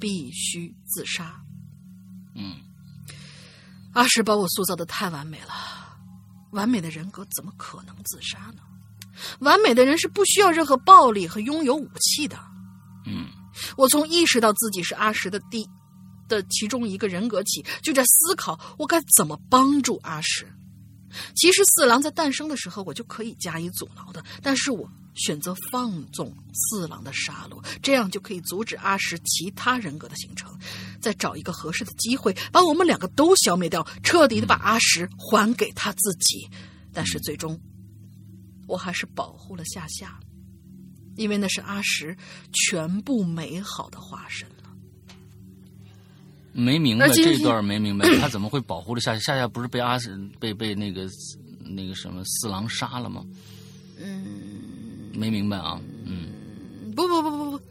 必须自杀。嗯，阿石把我塑造的太完美了，完美的人格怎么可能自杀呢？完美的人是不需要任何暴力和拥有武器的。嗯，我从意识到自己是阿石的第的其中一个人格起，就在思考我该怎么帮助阿石。其实四郎在诞生的时候，我就可以加以阻挠的，但是我。选择放纵四郎的杀戮，这样就可以阻止阿石其他人格的形成，再找一个合适的机会把我们两个都消灭掉，彻底的把阿石还给他自己。但是最终，我还是保护了夏夏，因为那是阿石全部美好的化身了。没明白这段，没明白他怎么会保护了夏夏？夏夏不是被阿石被被那个那个什么四郎杀了吗？嗯。没明白啊，嗯，不不不不不，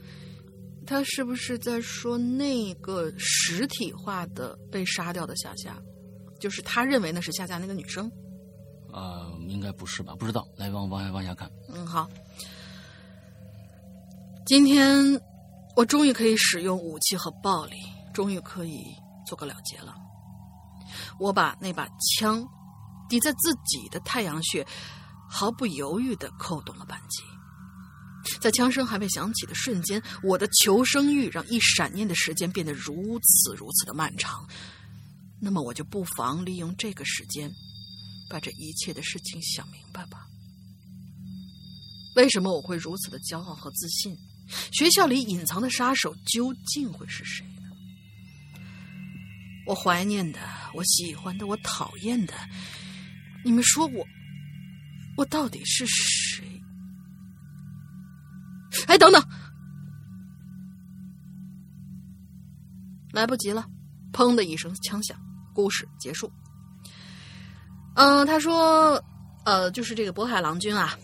他是不是在说那个实体化的被杀掉的夏夏，就是他认为那是夏夏那个女生？啊，应该不是吧？不知道，来往往下往下看。嗯，好，今天我终于可以使用武器和暴力，终于可以做个了结了。我把那把枪抵在自己的太阳穴，毫不犹豫的扣动了扳机。在枪声还未响起的瞬间，我的求生欲让一闪念的时间变得如此如此的漫长。那么，我就不妨利用这个时间，把这一切的事情想明白吧。为什么我会如此的骄傲和自信？学校里隐藏的杀手究竟会是谁呢？我怀念的，我喜欢的，我讨厌的，你们说我，我到底是谁？哎，等等！来不及了，砰的一声枪响，故事结束。嗯，他说，呃，就是这个渤海郎君啊，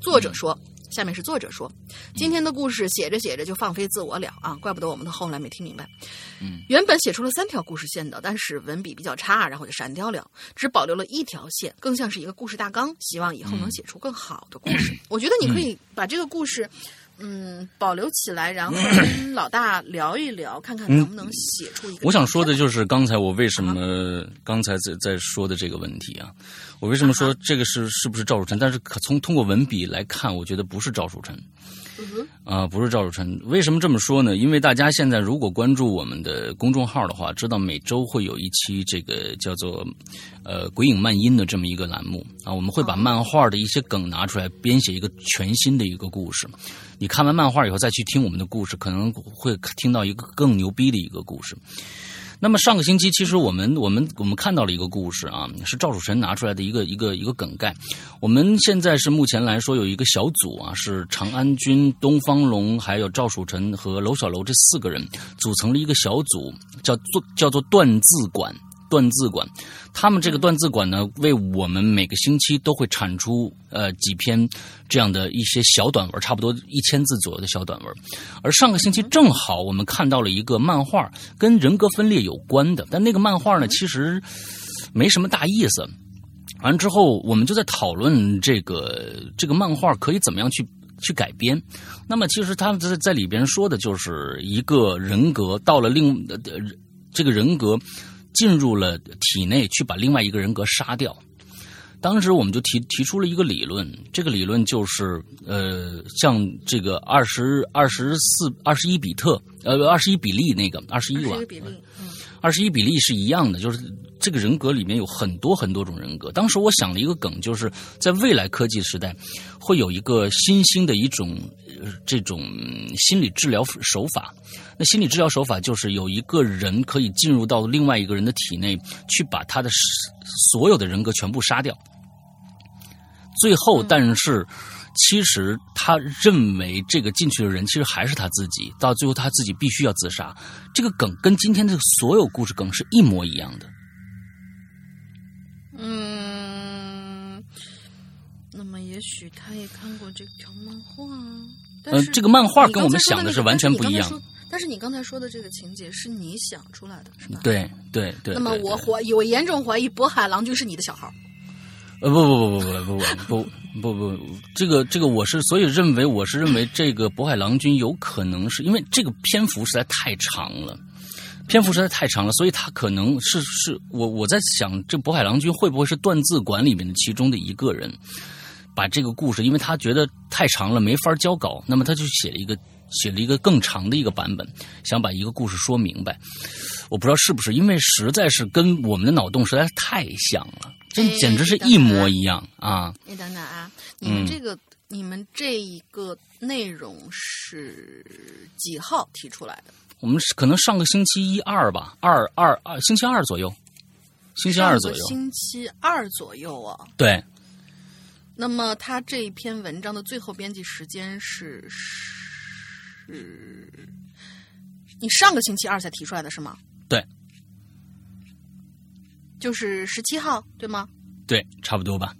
作者说。下面是作者说，今天的故事写着写着就放飞自我了啊，怪不得我们的后来没听明白。嗯，原本写出了三条故事线的，但是文笔比较差，然后就删掉了，只保留了一条线，更像是一个故事大纲。希望以后能写出更好的故事。我觉得你可以把这个故事，嗯，保留起来，然后 跟老大聊一聊，看看能不能写出一个。我想说的就是刚才我为什么刚才在在说的这个问题啊。我为什么说这个是是不是赵树臣？但是可从通过文笔来看，我觉得不是赵树臣。啊，不是赵曙臣。为什么这么说呢？因为大家现在如果关注我们的公众号的话，知道每周会有一期这个叫做“呃鬼影漫音”的这么一个栏目啊，我们会把漫画的一些梗拿出来编写一个全新的一个故事。你看完漫画以后再去听我们的故事，可能会听到一个更牛逼的一个故事。那么上个星期，其实我们我们我们看到了一个故事啊，是赵楚臣拿出来的一个一个一个梗概。我们现在是目前来说有一个小组啊，是长安君、东方龙，还有赵楚臣和娄小楼这四个人组成了一个小组，叫做叫做断字馆。断字馆，他们这个断字馆呢，为我们每个星期都会产出呃几篇这样的一些小短文，差不多一千字左右的小短文。而上个星期正好我们看到了一个漫画，跟人格分裂有关的，但那个漫画呢，其实没什么大意思。完之后，我们就在讨论这个这个漫画可以怎么样去去改编。那么，其实他在在里边说的就是一个人格到了另呃这个人格。进入了体内去把另外一个人格杀掉。当时我们就提提出了一个理论，这个理论就是呃，像这个二十二十四二十一比特呃二十一比例那个二十一瓦，二十一比例是一样的，就是这个人格里面有很多很多种人格。当时我想了一个梗，就是在未来科技时代会有一个新兴的一种这种心理治疗手法。那心理治疗手法就是有一个人可以进入到另外一个人的体内，去把他的所有的人格全部杀掉。最后，但是其实他认为这个进去的人其实还是他自己，到最后他自己必须要自杀。这个梗跟今天的所有故事梗是一模一样的。嗯，那么也许他也看过这条漫画。呃，这个漫画跟我们想的是完全不一样。但是你刚才说的这个情节是你想出来的，是吧？对对对。那么我怀我严重怀疑渤海郎君是你的小号。呃不不不不不不不不不，这个这个我是所以认为我是认为这个渤海郎君有可能是因为这个篇幅实在太长了，篇幅实在太长了，所以他可能是是我我在想这渤海郎君会不会是断字馆里面的其中的一个人，把这个故事，因为他觉得太长了没法交稿，那么他就写了一个。写了一个更长的一个版本，想把一个故事说明白。我不知道是不是，因为实在是跟我们的脑洞实在是太像了，这简直是一模一样啊！你等等啊，你们这个、你们这一个内容是几号提出来的？我们可能上个星期一二吧，二二二星期二左右，星期二左右，星期二左右啊。对。那么他这一篇文章的最后编辑时间是？是，你上个星期二才提出来的是吗？对，就是十七号，对吗？对，差不多吧。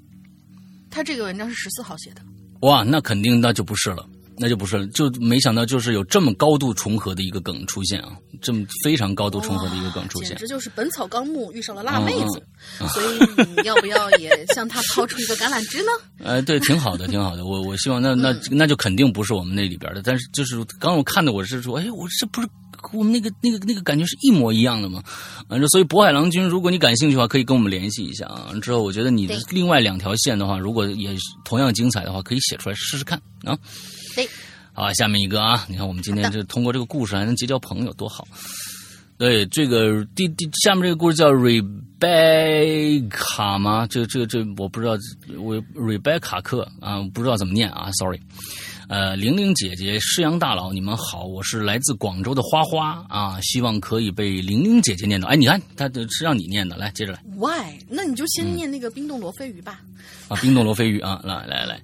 他这个文章是十四号写的。哇，那肯定那就不是了，那就不是了，就没想到就是有这么高度重合的一个梗出现啊，这么非常高度重合的一个梗出现，简直就是《本草纲目》遇上了辣妹子。所以你要不要也向他抛出一个橄榄枝呢？呃，对，挺好的，挺好的。我我希望那那那就肯定不是我们那里边的。但是就是刚我看的，我是说，哎，我这不是我们那个那个那个感觉是一模一样的吗？反正所以渤海郎君，如果你感兴趣的话，可以跟我们联系一下啊。之后我觉得你的另外两条线的话，如果也同样精彩的话，可以写出来试试看啊。对，好，下面一个啊，你看我们今天就通过这个故事还能结交朋友，多好。对，这个第第下面这个故事叫 Rebecca 吗？这这这我不知道，我 Rebecca 克啊，不知道怎么念啊，sorry。呃，玲玲姐姐、施阳大佬，你们好，我是来自广州的花花啊，希望可以被玲玲姐姐念到。哎，你看，他是让你念的，来接着来。Why？那你就先念那个冰冻罗非鱼吧。啊，冰冻罗非鱼啊，来来来，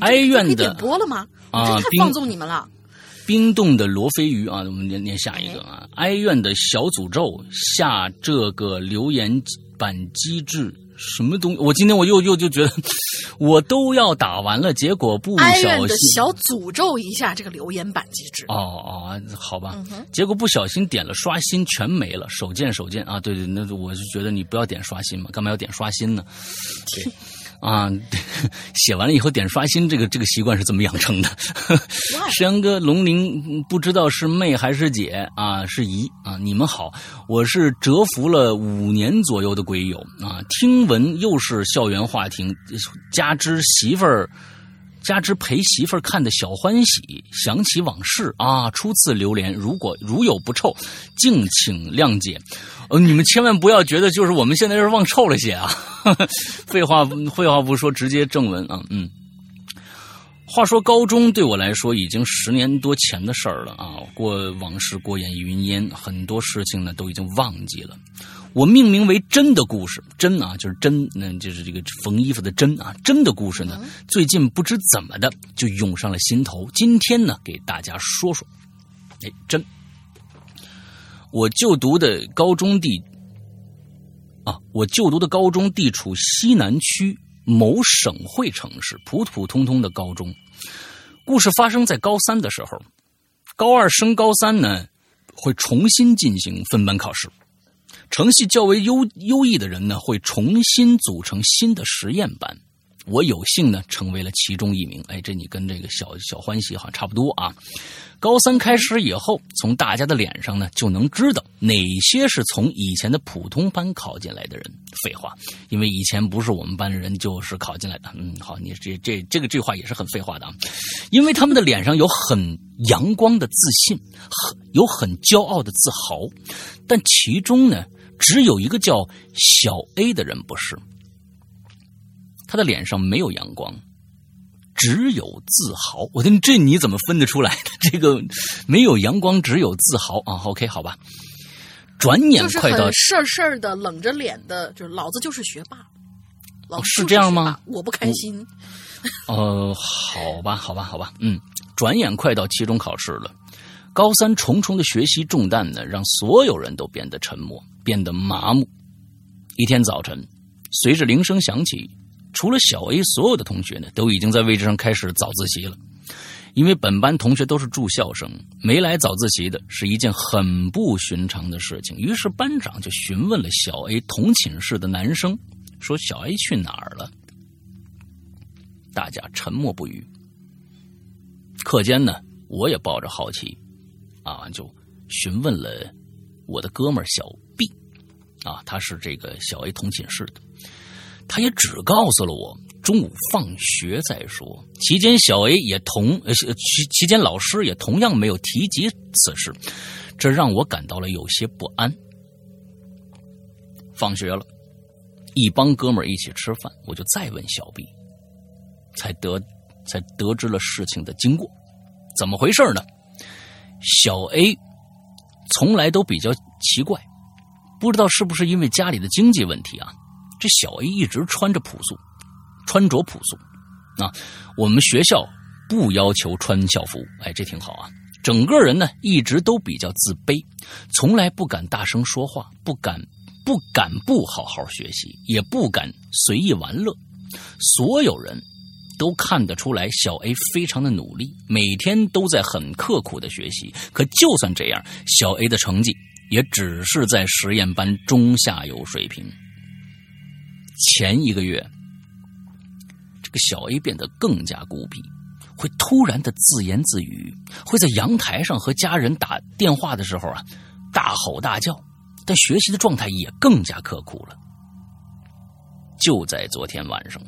哀怨的点播了吗？啊，太放纵你们了。冰冻的罗非鱼啊，我们念念下一个啊。哀怨的小诅咒下这个留言板机制什么东西？我今天我又又就觉得我都要打完了，结果不小心怨的小诅咒一下这个留言板机制。哦哦，好吧，嗯结果不小心点了刷新，全没了。手贱手贱啊！对对，那我就觉得你不要点刷新嘛，干嘛要点刷新呢？对 啊，写完了以后点刷新，这个这个习惯是怎么养成的？石阳哥，龙鳞嗯不知道是妹还是姐啊？是姨啊！你们好，我是蛰伏了五年左右的鬼友啊，听闻又是校园话题，加之媳妇儿。加之陪媳妇儿看的小欢喜，想起往事啊，初次榴莲，如果如有不臭，敬请谅解。呃，你们千万不要觉得就是我们现在是往臭了写啊，废话废话不说，直接正文啊，嗯。话说高中对我来说已经十年多前的事儿了啊，过往事过眼云烟，很多事情呢都已经忘记了。我命名为“真的故事”，真啊就是真，那就是这个缝衣服的真啊，真的故事呢，最近不知怎么的就涌上了心头。今天呢，给大家说说，哎，真，我就读的高中地啊，我就读的高中地处西南区某省会城市，普普通通的高中。故事发生在高三的时候，高二升高三呢，会重新进行分班考试。成绩较为优优异的人呢，会重新组成新的实验班。我有幸呢，成为了其中一名。哎，这你跟这个小小欢喜好像差不多啊。高三开始以后，从大家的脸上呢，就能知道哪些是从以前的普通班考进来的人。废话，因为以前不是我们班的人，就是考进来的。嗯，好，你这这这个这话也是很废话的啊，因为他们的脸上有很阳光的自信，很有很骄傲的自豪，但其中呢，只有一个叫小 A 的人不是，他的脸上没有阳光。只有自豪，我的这你怎么分得出来的？这个没有阳光，只有自豪啊。OK，好吧。转眼快到事儿事儿的、冷着脸的，就是老子就是学霸，老是这样吗我不开心。呃，好吧，好吧，好吧，嗯，转眼快到期中考试了。高三重重的学习重担呢，让所有人都变得沉默，变得麻木。一天早晨，随着铃声响起，除了小 A，所有的同学呢，都已经在位置上开始早自习了。因为本班同学都是住校生，没来早自习的是一件很不寻常的事情。于是班长就询问了小 A 同寝室的男生，说：“小 A 去哪儿了？”大家沉默不语。课间呢，我也抱着好奇，啊，就询问了我的哥们小 B，啊，他是这个小 A 同寝室的，他也只告诉了我中午放学再说。期间，小 A 也同呃期期间老师也同样没有提及此事，这让我感到了有些不安。放学了，一帮哥们儿一起吃饭，我就再问小 B。才得才得知了事情的经过，怎么回事呢？小 A 从来都比较奇怪，不知道是不是因为家里的经济问题啊，这小 A 一直穿着朴素，穿着朴素啊。我们学校不要求穿校服，哎，这挺好啊。整个人呢一直都比较自卑，从来不敢大声说话，不敢不敢不好好学习，也不敢随意玩乐。所有人都看得出来，小 A 非常的努力，每天都在很刻苦的学习。可就算这样，小 A 的成绩也只是在实验班中下游水平。前一个月，这个小 A 变得更加孤僻，会突然的自言自语，会在阳台上和家人打电话的时候啊，大吼大叫，但学习的状态也更加刻苦了。就在昨天晚上。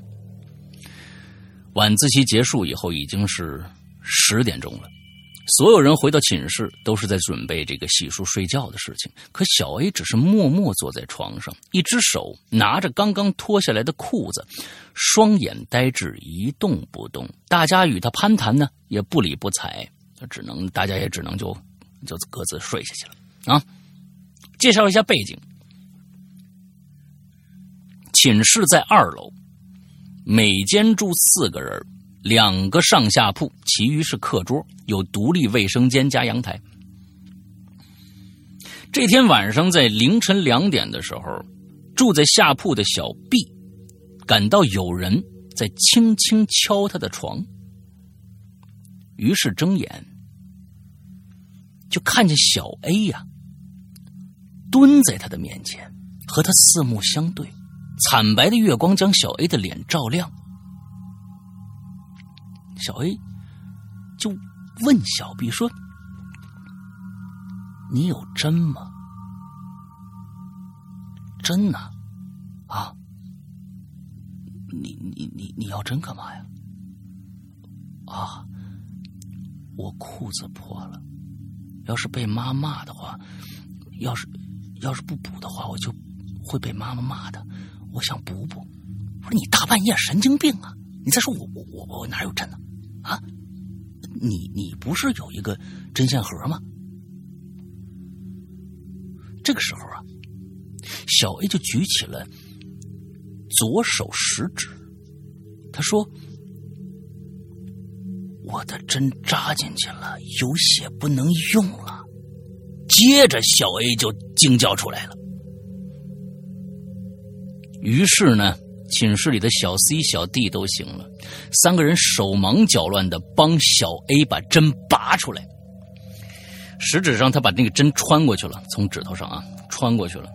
晚自习结束以后，已经是十点钟了。所有人回到寝室，都是在准备这个洗漱睡觉的事情。可小 A 只是默默坐在床上，一只手拿着刚刚脱下来的裤子，双眼呆滞，一动不动。大家与他攀谈呢，也不理不睬，只能大家也只能就就各自睡下去了。啊，介绍一下背景：寝室在二楼。每间住四个人，两个上下铺，其余是课桌，有独立卫生间加阳台。这天晚上在凌晨两点的时候，住在下铺的小 B 感到有人在轻轻敲他的床，于是睁眼，就看见小 A 呀、蹲在他的面前，和他四目相对，惨白的月光将小 A 的脸照亮。小 A 就问小 B 说：“你有针吗？针呢？啊？你你你你要针干嘛呀？啊？我裤子破了，要是被妈骂的话，要是要是不补的话，我就会被妈妈骂的。我想补补。我说你大半夜神经病啊！你再说我我我我哪有针呢？啊你你不是有一个针线盒吗？这个时候啊，小 A 就举起了左手食指，他说：“我的针扎进去了，有血不能用了。”接着，小 A 就惊叫出来了。于是呢，寝室里的小 C、小 D 都醒了，三个人手忙脚乱的帮小 A 把针拔出来。食指上，他把那个针穿过去了，从指头上啊穿过去了。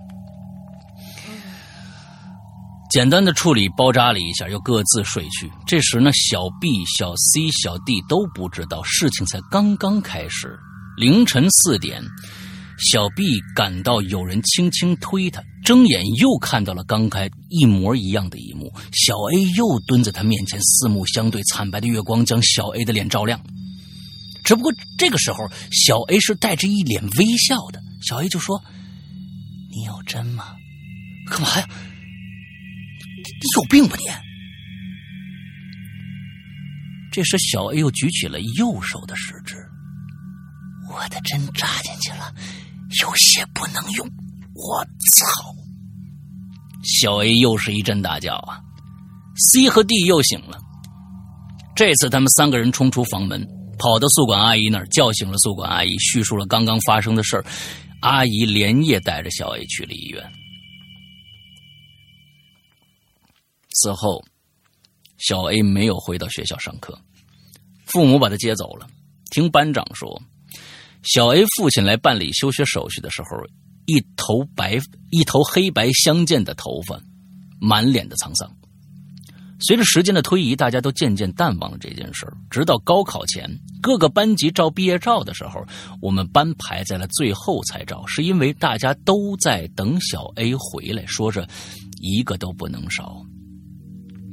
简单的处理包扎了一下，又各自睡去。这时呢，小 B、小 C、小 D 都不知道事情才刚刚开始。凌晨四点，小 B 感到有人轻轻推他，睁眼又看到了刚才一模一样的一幕。小 A 又蹲在他面前，四目相对，惨白的月光将小 A 的脸照亮。只不过这个时候，小 A 是带着一脸微笑的。小 A 就说：“你有针吗？干嘛呀？你你有病吧你？”这时，小 A 又举起了右手的食指。我的针扎进去了，有些不能用。我操！小 A 又是一阵大叫啊！C 和 D 又醒了。这次他们三个人冲出房门，跑到宿管阿姨那儿，叫醒了宿管阿姨，叙述了刚刚发生的事儿。阿姨连夜带着小 A 去了医院。此后，小 A 没有回到学校上课，父母把他接走了。听班长说。小 A 父亲来办理休学手续的时候，一头白、一头黑白相间的头发，满脸的沧桑。随着时间的推移，大家都渐渐淡忘了这件事儿。直到高考前，各个班级照毕业照的时候，我们班排在了最后才照，是因为大家都在等小 A 回来，说着一个都不能少。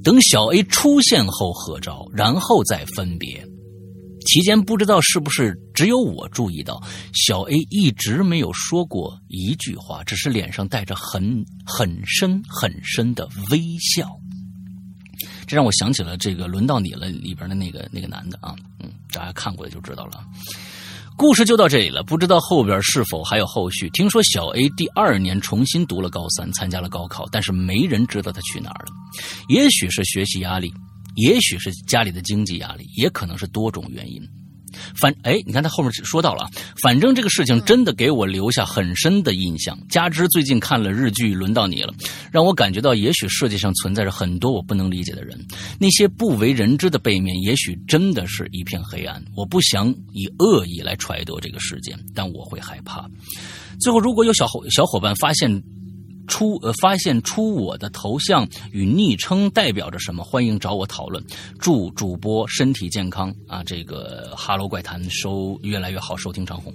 等小 A 出现后合照，然后再分别。期间不知道是不是只有我注意到，小 A 一直没有说过一句话，只是脸上带着很很深很深的微笑。这让我想起了这个《轮到你了》里边的那个那个男的啊，嗯，大家看过的就知道了。故事就到这里了，不知道后边是否还有后续。听说小 A 第二年重新读了高三，参加了高考，但是没人知道他去哪儿了。也许是学习压力。也许是家里的经济压力，也可能是多种原因。反哎，你看他后面说到了，反正这个事情真的给我留下很深的印象。加之最近看了日剧《轮到你了》，让我感觉到，也许世界上存在着很多我不能理解的人，那些不为人知的背面，也许真的是一片黑暗。我不想以恶意来揣度这个世界，但我会害怕。最后，如果有小伙小伙伴发现。出呃，发现出我的头像与昵称代表着什么？欢迎找我讨论。祝主播身体健康啊！这个《哈喽怪谈》收越来越好，收听长虹。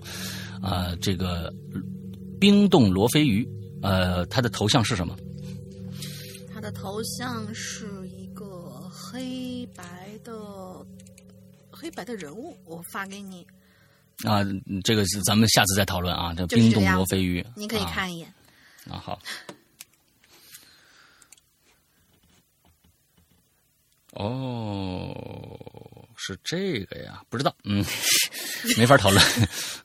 啊，这个冰冻罗非鱼，呃，他的头像是什么？他的头像是一个黑白的黑白的人物，我发给你。啊，这个是咱们下次再讨论啊。这冰冻罗非鱼，你可以看一眼。啊好，哦，是这个呀？不知道，嗯，没法讨论，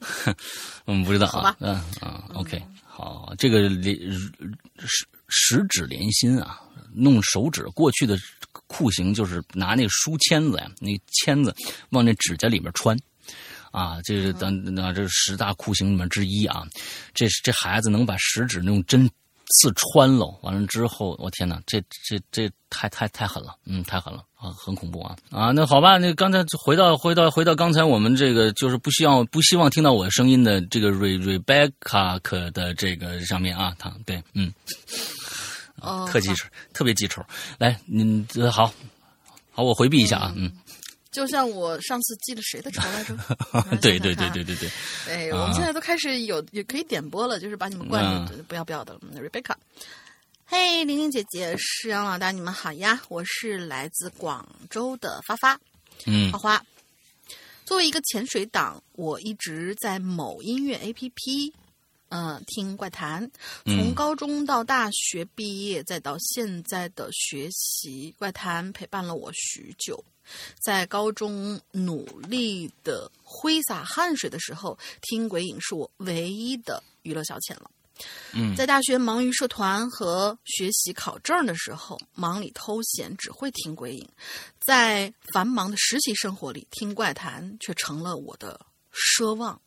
嗯，不知道啊，嗯啊，OK，好，这个连食食指连心啊，弄手指，过去的酷刑，就是拿那个书签子呀，那签子往那指甲里面穿。啊，这是咱那这是十大酷刑里面之一啊！这是这孩子能把食指那种针刺穿了，完了之后，我天哪，这这这太太太狠了，嗯，太狠了啊，很恐怖啊啊！那好吧，那刚才回到回到回到刚才我们这个就是不希望不希望听到我声音的这个 Re Rebecca 的这个上面啊，他对，嗯，哦，特记仇，特别记仇。来，您呃好，好，我回避一下啊，嗯，就像我上次记了谁的仇来着？对对对对对对，对，我们现在都开始有也可以点播了，就是把你们灌的不要不要的了。Rebecca，嘿，玲玲姐姐，是阳老大，你们好呀！我是来自广州的发发，嗯花花。作为一个潜水党，我一直在某音乐 APP，呃，听怪谈。从嗯高中到大学毕业，再到现在的学习，怪谈陪伴了我许久。在高中努力的挥洒汗水的时候，听鬼影是我唯一的娱乐消遣了。嗯在大学忙于社团和学习考证的时候，忙里偷闲，只会听鬼影；在繁忙的实习生活里，听怪谈却成了我的奢望。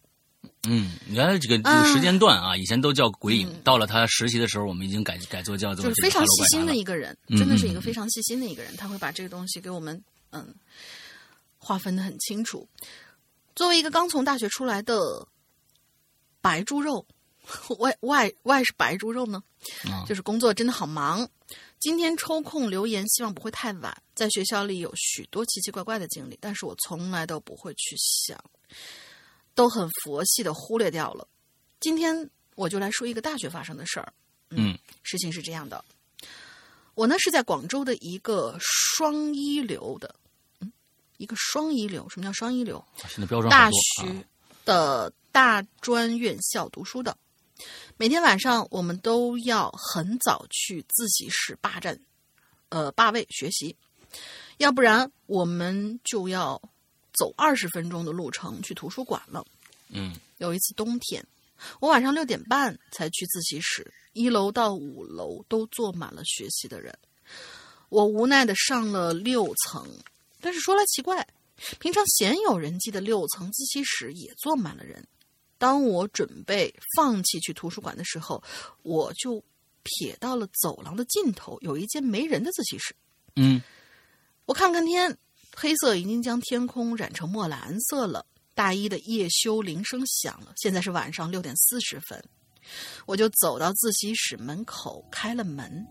嗯，原来这个这个时间段啊，以前都叫鬼影，到了他实习的时候，我们已经改改做叫做嗯就是非常细心的一个人，嗯真的是一个非常细心的一个人，他会把这个东西给我们嗯划分的很清楚。作为一个刚从大学出来的白猪肉，外外外是白猪肉呢，啊。就是工作真的好忙。今天抽空留言，希望不会太晚。在学校里有许多奇奇怪怪的经历，但是我从来都不会去想，都很佛系的忽略掉了。今天我就来说一个大学发生的事儿。嗯事情是这样的，我呢是在广州的一个双一流的，嗯，一个双一流。什么叫双一流？现在标准大学啊的大专院校读书的。每天晚上我们都要很早去自习室霸占，呃，霸位学习，要不然我们就要走二十分钟的路程去图书馆了。嗯有一次冬天，我晚上六点半才去自习室，一楼到五楼都坐满了学习的人。我无奈的上了六层，但是说来奇怪，平常鲜有人迹的六层自习室也坐满了人。当我准备放弃去图书馆的时候，我就瞥到了走廊的尽头有一间没人的自习室。嗯我看看天，黑色已经将天空染成墨蓝色了。大一的夜修铃声响了，现在是晚上六点四十分，我就走到自习室门口开了门，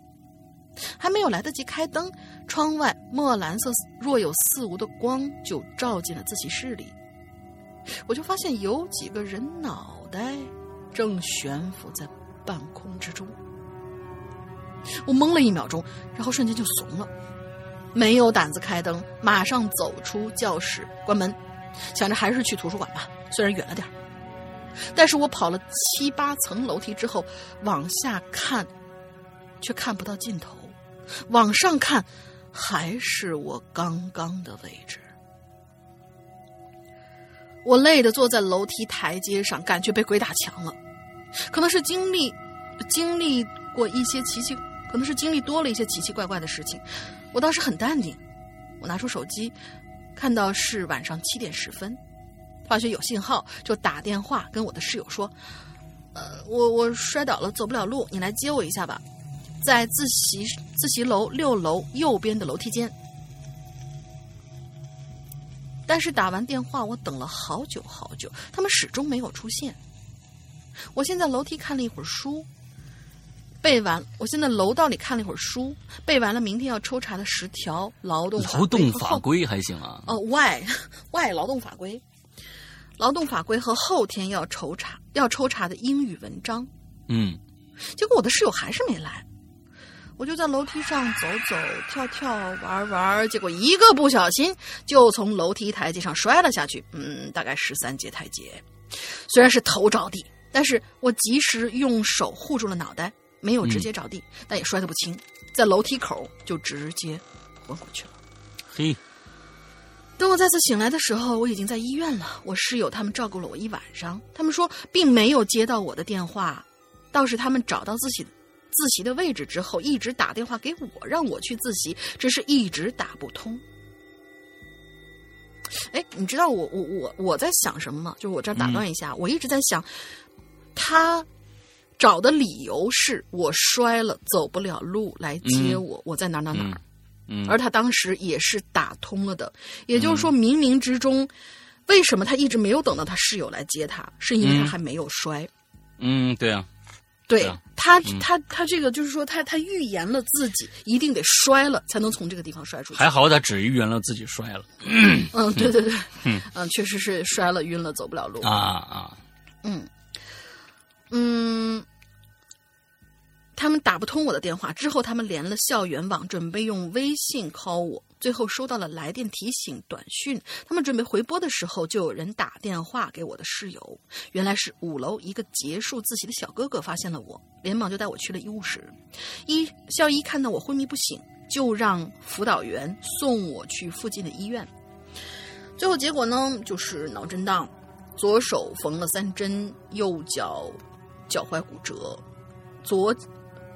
还没有来得及开灯，窗外墨蓝色若有似无的光就照进了自习室里，我就发现有几个人脑袋正悬浮在半空之中，我懵了一秒钟，然后瞬间就怂了。没有胆子开灯，马上走出教室，关门，想着还是去图书馆吧，虽然远了点。但是我跑了七八层楼梯之后，往下看，却看不到尽头；往上看，还是我刚刚的位置。我累得坐在楼梯台阶上，感觉被鬼打墙了。可能是经历经历过一些奇奇，可能是经历多了一些奇奇怪怪的事情。我当时很淡定，我拿出手机，看到是晚上七点十分，发觉有信号，就打电话跟我的室友说：“呃，我我摔倒了，走不了路，你来接我一下吧，在自习自习楼六楼右边的楼梯间。”但是打完电话，我等了好久好久，他们始终没有出现。我先在楼梯看了一会儿书，背完。我现在楼道里看了一会儿书，背完了明天要抽查的十条劳动劳动法和规还行啊。哦，外外劳动法规，劳动法规和后天要抽查要抽查的英语文章。嗯结果我的室友还是没来，我就在楼梯上走走跳跳玩玩，结果一个不小心就从楼梯台阶上摔了下去，嗯，大概十三阶台阶，虽然是头着地，但是我及时用手护住了脑袋，没有直接着地，但也摔得不轻，在楼梯口就直接昏过去了。嘿，等我再次醒来的时候，我已经在医院了。我室友他们照顾了我一晚上，他们说并没有接到我的电话，倒是他们找到自己自习的位置之后，一直打电话给我，让我去自习，只是一直打不通。哎，你知道我我我我在想什么吗？就我这儿打断一下，我一直在想，他找的理由是我摔了，走不了路来接我，我在哪哪哪儿。嗯。而他当时也是打通了的，也就是说，冥冥之中，为什么他一直没有等到他室友来接他，是因为他嗯还没有摔。嗯，对啊，对啊。他，他他这个就是说，他他预言了自己一定得摔了，才能从这个地方摔出去。还好他只预言了自己摔了。嗯，对对对，嗯。嗯，确实是摔了，晕了，走不了路。啊啊，嗯嗯，他们打不通我的电话，之后他们连了校园网，准备用微信 call 我。最后收到了来电提醒短讯，他们准备回拨的时候，就有人打电话给我的室友，原来是五楼一个结束自习的小哥哥发现了我，连忙就带我去了医务室。医校医看到我昏迷不醒，就让辅导员送我去附近的医院。最后结果呢，就是脑震荡，左手缝了三针，右脚脚踝骨折，左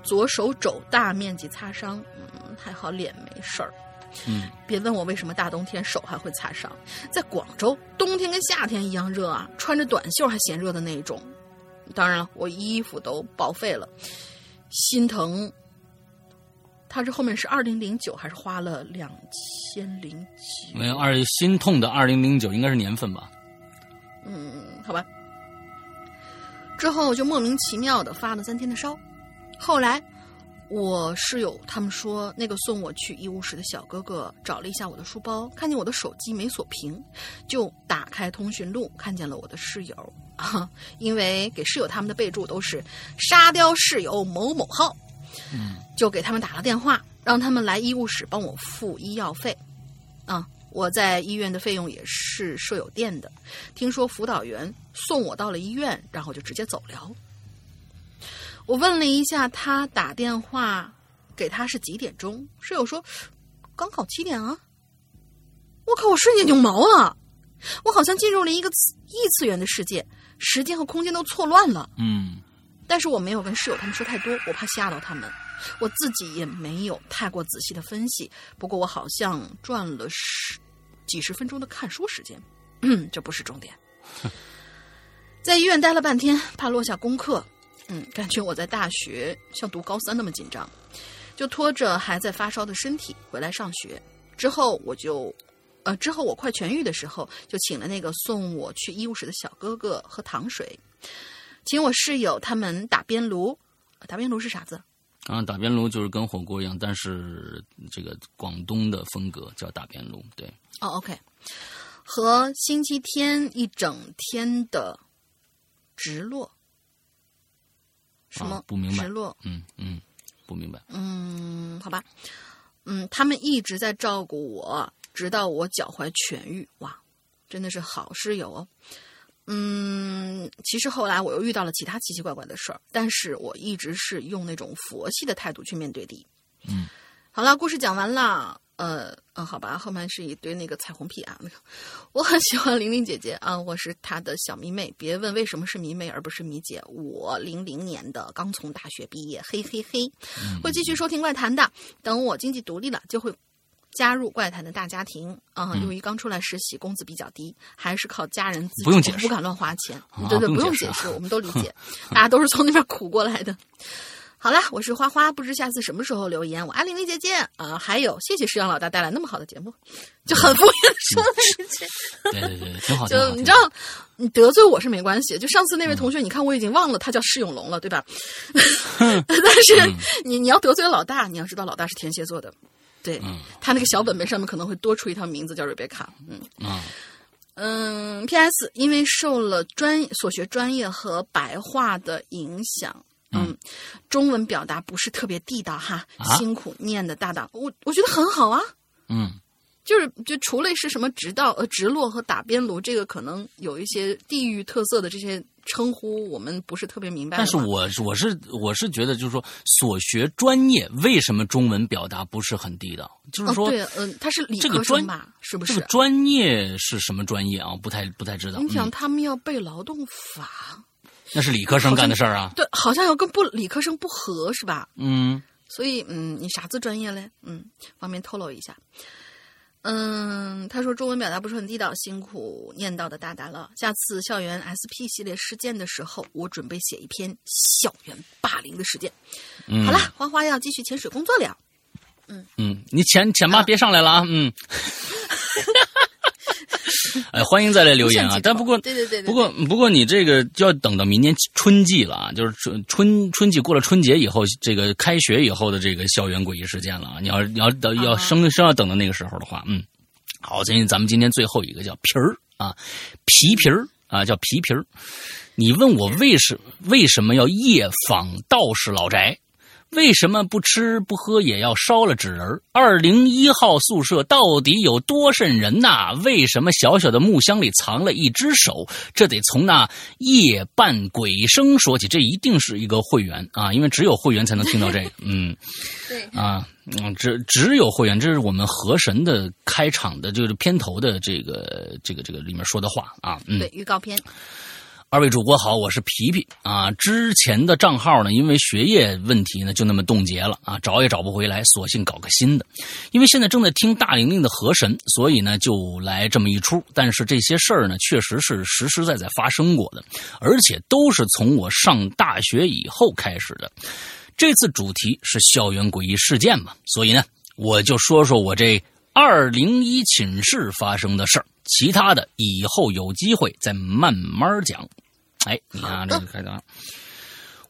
左手肘大面积擦伤，嗯，还好脸没事儿。嗯，别问我为什么大冬天手还会擦伤，在广州冬天跟夏天一样热啊，穿着短袖还嫌热的那一种。当然了，我衣服都报废了，心疼。他这后面是二零零九，还是花了两千零几？没有二心痛的二零零九应该是年份吧？嗯，好吧。之后就莫名其妙的发了三天的烧，后来我室友他们说，那个送我去医务室的小哥哥找了一下我的书包，看见我的手机没锁屏，就打开通讯录，看见了我的室友 啊，因为给室友他们的备注都是“沙雕室友某某号”，嗯，就给他们打了电话，让他们来医务室帮我付医药费。啊，我在医院的费用也是舍友垫的。听说辅导员送我到了医院，然后就直接走了。我问了一下他打电话给他是几点钟，室友说刚好七点啊。我靠！我瞬间就毛了，我好像进入了一个次异次元的世界，时间和空间都错乱了。嗯但是我没有跟室友他们说太多，我怕吓到他们。我自己也没有太过仔细的分析，不过我好像赚了十几十分钟的看书时间。嗯，这不是重点。在医院待了半天，怕落下功课，嗯，感觉我在大学像读高三那么紧张，就拖着还在发烧的身体回来上学。之后我就，呃，之后我快痊愈的时候，就请了那个送我去医务室的小哥哥喝糖水。请我室友他们打边炉，打边炉是啥字？啊，打边炉就是跟火锅一样，但是这个广东的风格叫打边炉，对，哦，OK，和星期天一整天的直落，什么、啊不明白直落？嗯嗯，不明白，嗯，好吧，嗯，他们一直在照顾我，直到我脚踝痊愈。哇，真的是好室友哦。嗯，其实后来我又遇到了其他奇奇怪怪的事儿，但是我一直是用那种佛系的态度去面对的。嗯，好了，故事讲完了。呃，嗯，好吧，后面是一堆那个彩虹屁啊。那个，我很喜欢玲玲姐姐啊，我是她的小迷妹。别问为什么是迷妹而不是迷姐，我零零年的，刚从大学毕业，嘿嘿嘿。会继续收听怪谈的，等我经济独立了，就会加入怪谈的大家庭啊、嗯由于刚出来实习，工资比较低，还是靠家人自助，不用解释不敢乱花钱。啊对对，不不用解释我们都理解，大家都是从那边苦过来的。好啦，我是花花，不知下次什么时候留言。我爱玲玲姐姐啊、还有谢谢石阳老大带来那么好的节目，就很敷衍地说了一句。对对对，挺好，挺好就你知道，你得罪我是没关系。就上次那位同学，你看我已经忘了他叫释永龙了，对吧？但是你你要得罪老大，你要知道老大是天蝎座的，对、嗯他那个小本本上面可能会多出一条名字叫瑞贝卡。嗯啊，嗯，P.S. 因为受了专所学专业和白话的影响。嗯，中文表达不是特别地道哈，啊辛苦念的大大，我我觉得很好啊。嗯就是就除了是什么直道呃直落和打边炉，这个可能有一些地域特色的这些称呼，我们不是特别明白。但是我我是我是觉得，就是说所学专业为什么中文表达不是很地道？就是哦，说、对，嗯、他是理科生吧？是不是？这个专业是什么专业啊？不太不太知道。你想，嗯他们要背劳动法，那是理科生干的事儿啊。对，好像要跟不理科生不合是吧？嗯所以，嗯，你啥子专业嘞？嗯，方便透露一下。嗯，他说中文表达不是很地道，辛苦念叨的大大了。下次校园 SP 系列事件的时候，我准备写一篇校园霸凌的事件。嗯，好了，花花要继续潜水工作了。嗯嗯，你潜潜吧，啊别上来了啊。嗯。哎，欢迎再来留言啊！但不过，对对对对，不过不过你这个就要等到明年春季了啊，就是春春春季过了春节以后，这个开学以后的这个校园诡异事件了啊！你要你要等要啊生生要等到那个时候的话，嗯，好，今天咱们今天最后一个叫皮儿啊，皮皮儿啊，叫皮皮儿。你问我为什为什么要夜访道士老宅？为什么不吃不喝也要烧了纸人儿？二零一号宿舍到底有多瘆人呐？为什么小小的木箱里藏了一只手？这得从那夜半鬼声说起。这一定是一个会员啊，因为只有会员才能听到这个。嗯对啊，嗯，只只有会员，这是我们河神的开场的，就是片头的这个这个这个里面说的话啊。嗯，对预告片，二位主播好，我是皮皮啊。之前的账号呢，因为学业问题呢，就那么冻结了啊，找也找不回来，索性搞个新的。因为现在正在听大玲玲的河神，所以呢，就来这么一出。但是这些事儿呢，确实是实实在在发生过的，而且都是从我上大学以后开始的。这次主题是校园诡异事件嘛，所以呢，我就说说我这二零一寝室发生的事儿，其他的以后有机会再慢慢讲。哎，你看、这个开头，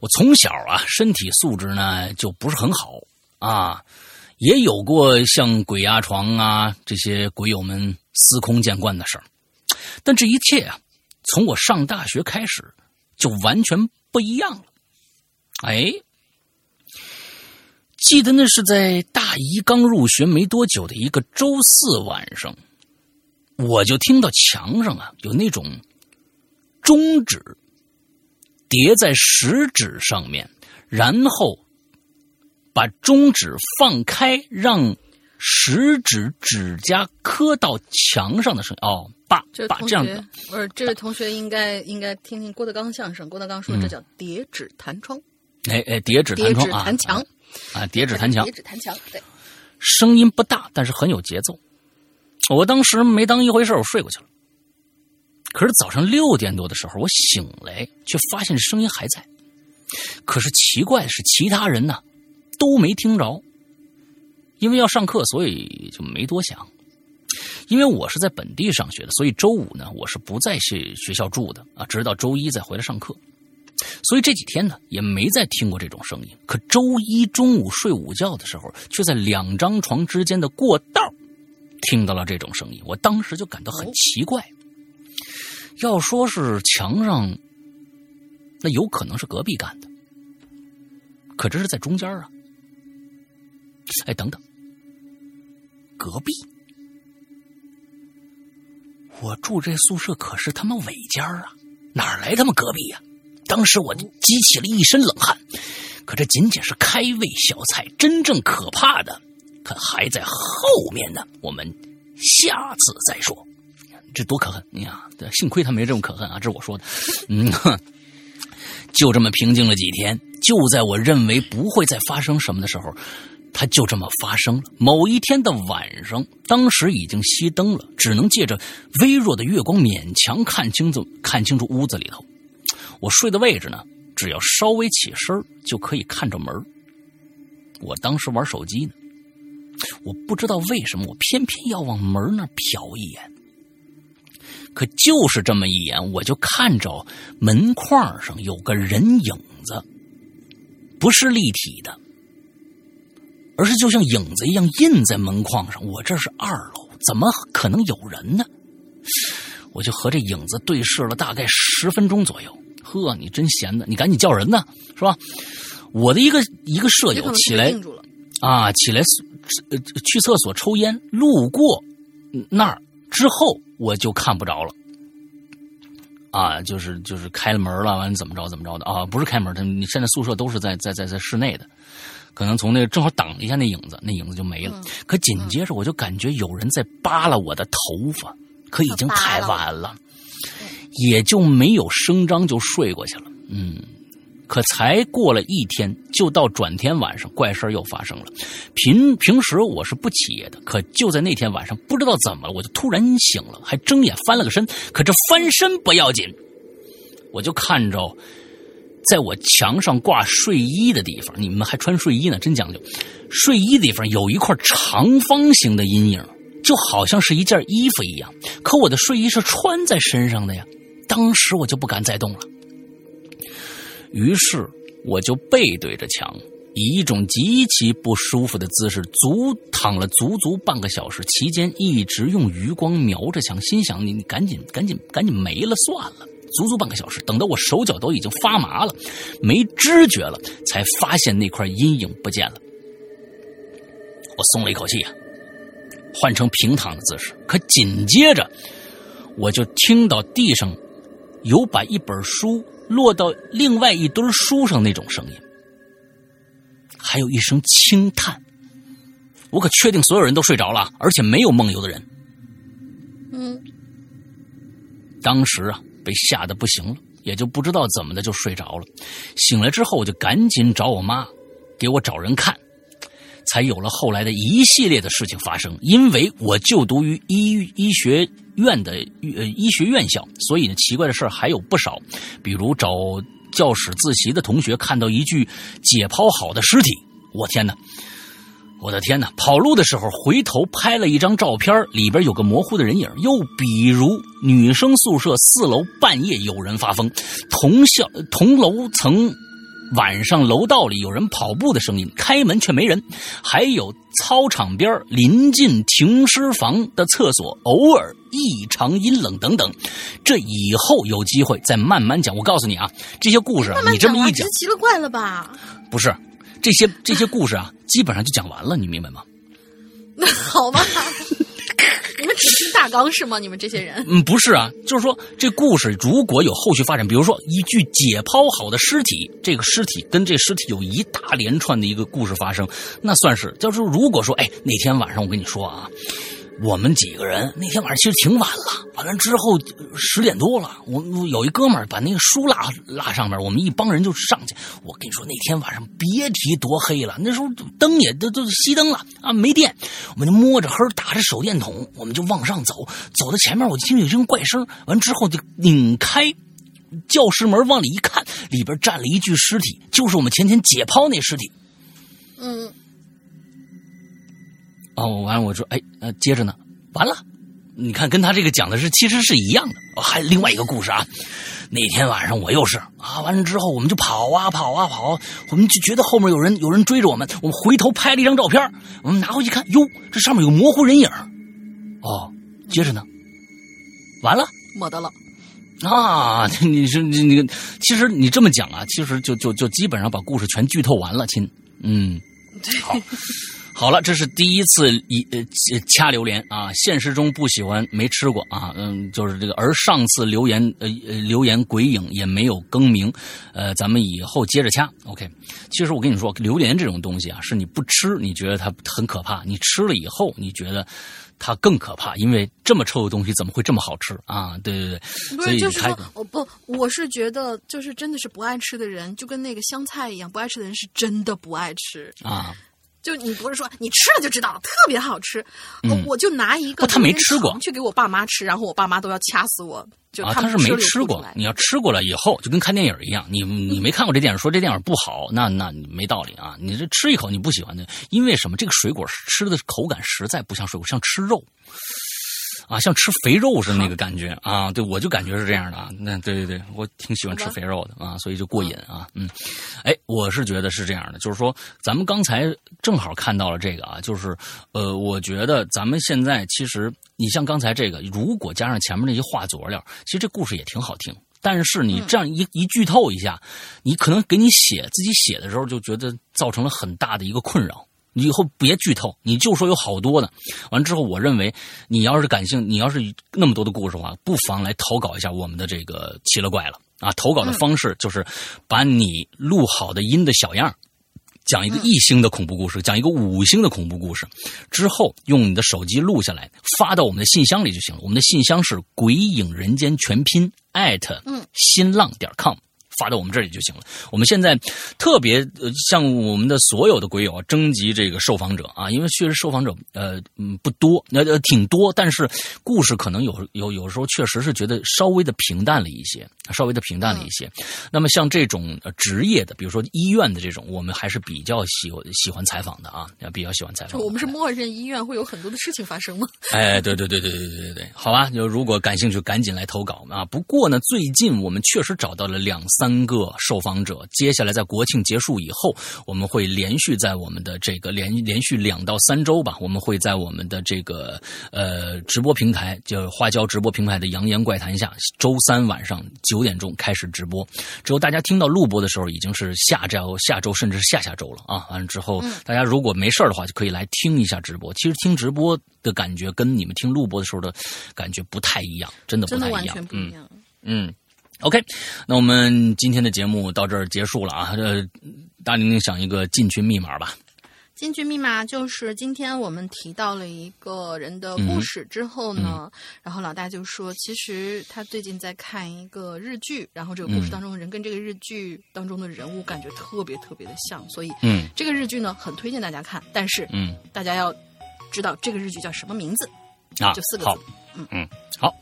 我从小啊身体素质呢就不是很好啊，也有过像鬼压床啊这些鬼友们司空见惯的事儿，但这一切啊，从我上大学开始就完全不一样了。哎，记得那是在大一刚入学没多久的一个周四晚上，我就听到墙上啊有那种中指叠在食指上面，然后把中指放开，让食指指甲磕到墙上的声音。哦，把这位同把这样的学不是这位同学应该应该听听郭德纲相声。郭德纲说这叫叠指弹窗，哎哎叠指弹窗啊弹墙，啊叠指弹墙叠，指弹墙，对，声音不大，但是很有节奏。我当时没当一回事，我睡过去了。可是早上六点多的时候，我醒来，却发现声音还在。可是奇怪的是，其他人呢都没听着，因为要上课，所以就没多想。因为我是在本地上学的，所以周五呢我是不在学学校住的啊，直到周一再回来上课。所以这几天呢也没再听过这种声音。可周一中午睡午觉的时候，却在两张床之间的过道听到了这种声音。我当时就感到很奇怪。要说是墙上，那有可能是隔壁干的，可这是在中间啊。哎，等等，隔壁，我住这宿舍可是他妈尾间啊，哪来他妈隔壁呀、当时我就激起了一身冷汗。可这仅仅是开胃小菜，真正可怕的可还在后面呢。我们下次再说。这多可恨！你呀，幸亏他没这么可恨啊，这是我说的。嗯，哼就这么平静了几天。就在我认为不会再发生什么的时候，它就这么发生了。某一天的晚上，当时已经熄灯了，只能借着微弱的月光勉强看清楚看清楚屋子里头。我睡的位置呢，只要稍微起身就可以看着门我当时玩手机呢，我不知道为什么，我偏偏要往门那瞟一眼。可就是这么一眼，我就看着门框上有个人影子，不是立体的，而是就像影子一样印在门框上。我这是二楼，怎么可能有人呢？我就和这影子对视了大概十分钟左右。呵，你真闲的，你赶紧叫人呢，是吧？我的一个一个舍友起来啊，起来呃去厕所抽烟，路过那儿之后我就看不着了。啊，就是就是开了门了，完了怎么着怎么着的啊？不是开门，他你现在宿舍都是在在在在室内的，可能从那个正好挡了一下那影子，那影子就没了。嗯可紧接着我就感觉有人在扒拉我的头发，可已经太晚了，也就没有声张就睡过去了。嗯，可才过了一天，就到转天晚上，怪事又发生了。平平时我是不起夜的，可就在那天晚上，不知道怎么了，我就突然醒了，还睁眼翻了个身。可这翻身不要紧，我就看着在我墙上挂睡衣的地方，你们还穿睡衣呢，真讲究。睡衣的地方有一块长方形的阴影，就好像是一件衣服一样。可我的睡衣是穿在身上的呀，当时我就不敢再动了。于是我就背对着墙，以一种极其不舒服的姿势，足躺了足足半个小时，期间一直用余光瞄着墙，心想：你你赶紧赶紧赶紧没了算了。足足半个小时，等到我手脚都已经发麻了，没知觉了，才发现那块阴影不见了。我松了一口气啊，换成平躺的姿势。可紧接着，我就听到地上有把一本书落到另外一堆书上那种声音，还有一声轻叹。我可确定所有人都睡着了，而且没有梦游的人。嗯，当时啊，被吓得不行了，也就不知道怎么的就睡着了。醒来之后，我就赶紧找我妈，给我找人看。才有了后来的一系列的事情发生。因为我就读于医医学院的呃医学院校，所以呢奇怪的事儿还有不少。比如找教室自习的同学看到一具解剖好的尸体，我天哪！我的天哪！跑路的时候回头拍了一张照片，里边有个模糊的人影。又比如女生宿舍四楼半夜有人发疯，同校同楼层。晚上楼道里有人跑步的声音，开门却没人；还有操场边临近停尸房的厕所偶尔异常阴冷等等。这以后有机会再慢慢讲。我告诉你啊，这些故事啊，你这么一讲，奇了怪了吧？不是这些这些故事啊，基本上就讲完了，你明白吗？那好吧。你们只听大纲是吗？你们这些人？嗯，不是啊，就是说这故事如果有后续发展，比如说一具解剖好的尸体，这个尸体跟这尸体有一大连串的一个故事发生，那算是。就是如果说，哎，那天晚上我跟你说啊。我们几个人那天晚上其实挺晚了，完了之后十点多了，我有一哥们儿把那个书拉拉上面，我们一帮人就上去。我跟你说那天晚上别提多黑了，那时候灯也都都熄灯了啊，没电，我们就摸着黑打着手电筒，我们就往上走，走到前面我听有声怪声，完之后就拧开教室门往里一看，里边站了一具尸体，就是我们前天解剖那尸体。嗯。哦，完了，我说，哎，呃，接着呢，完了，你看，跟他这个讲的是其实是一样的。哦，还有另外一个故事啊，那天晚上我又是啊，完了之后我们就跑啊跑啊跑，我们就觉得后面有人有人追着我们，我们回头拍了一张照片，我们拿回去看，哟，这上面有模糊人影。哦，接着呢，完了，没得了。啊，你是你你，其实你这么讲啊，其实就就就基本上把故事全剧透完了，亲，嗯，好。好了，这是第一次一呃掐榴莲啊，现实中不喜欢没吃过啊，嗯，就是这个。而上次留言呃呃留言鬼影也没有更名，呃，咱们以后接着掐。OK，其实我跟你说，榴莲这种东西啊，是你不吃你觉得它很可怕，你吃了以后你觉得它更可怕，因为这么臭的东西怎么会这么好吃啊？对对对，不是就是说，我不，我是觉得就是真的是不爱吃的人，就跟那个香菜一样，不爱吃的人是真的不爱吃啊。就你不是说你吃了就知道了，特别好吃。我就拿一个他没吃过去给我爸妈吃，然后我爸妈都要掐死我。就他是没吃过，你要吃过了以后，就跟看电影一样。你你没看过这电影，说这电影不好，那那没道理啊。你这吃一口你不喜欢的，因为什么？这个水果吃的口感实在不像水果，像吃肉。啊，像吃肥肉似的那个感觉啊！对，我就感觉是这样的啊。那对对对，我挺喜欢吃肥肉的啊，所以就过瘾啊。嗯，哎，我是觉得是这样的，就是说，咱们刚才正好看到了这个啊，就是呃，我觉得咱们现在其实，你像刚才这个，如果加上前面那些话佐料，其实这故事也挺好听。但是你这样一一剧透一下，你可能给你写自己写的时候就觉得造成了很大的一个困扰。你以后别剧透，你就说有好多呢。完之后，我认为你要是感兴你要是那么多的故事的话，不妨来投稿一下我们的这个奇了怪了啊！投稿的方式就是把你录好的音的小样，讲一个一星的恐怖故事，讲一个五星的恐怖故事，之后用你的手机录下来，发到我们的信箱里就行了。我们的信箱是鬼影人间全拼艾特新浪点 com。发到我们这里就行了。我们现在特别呃向我们的所有的鬼友征集这个受访者啊，因为确实受访者呃嗯不多，那呃挺多，但是故事可能有有有时候确实是觉得稍微的平淡了一些，稍微的平淡了一些。那么像这种呃职业的，比如说医院的这种，我们还是比较喜欢喜欢采访的啊，比较喜欢采访。我们是默认医院会有很多的事情发生吗？哎，对对对对对对对对，好吧，就如果感兴趣，赶紧来投稿啊！不过呢，最近我们确实找到了两三个受访者，接下来在国庆结束以后，我们会连续在我们的这个连连续两到三周吧，我们会在我们的这个呃直播平台，就花椒直播平台的《扬言怪谈》下，周三晚上九点钟开始直播。之后大家听到录播的时候，已经是下周、下周甚至是下下周了啊！完了之后，大家如果没事的话，就可以来听一下直播。其实听直播的感觉跟你们听录播的时候的感觉不太一样，真的不太一样。完全不一样。嗯，OK，那我们今天的节目到这儿结束了啊。呃，大玲玲想一个进群密码吧。进群密码就是今天我们提到了一个人的故事之后呢，然后老大就说，其实他最近在看一个日剧，然后这个故事当中的人跟这个日剧当中的人物感觉特别特别的像，所以嗯，这个日剧呢很推荐大家看，但是嗯，大家要知道这个日剧叫什么名字啊？就四个字。，嗯嗯，好。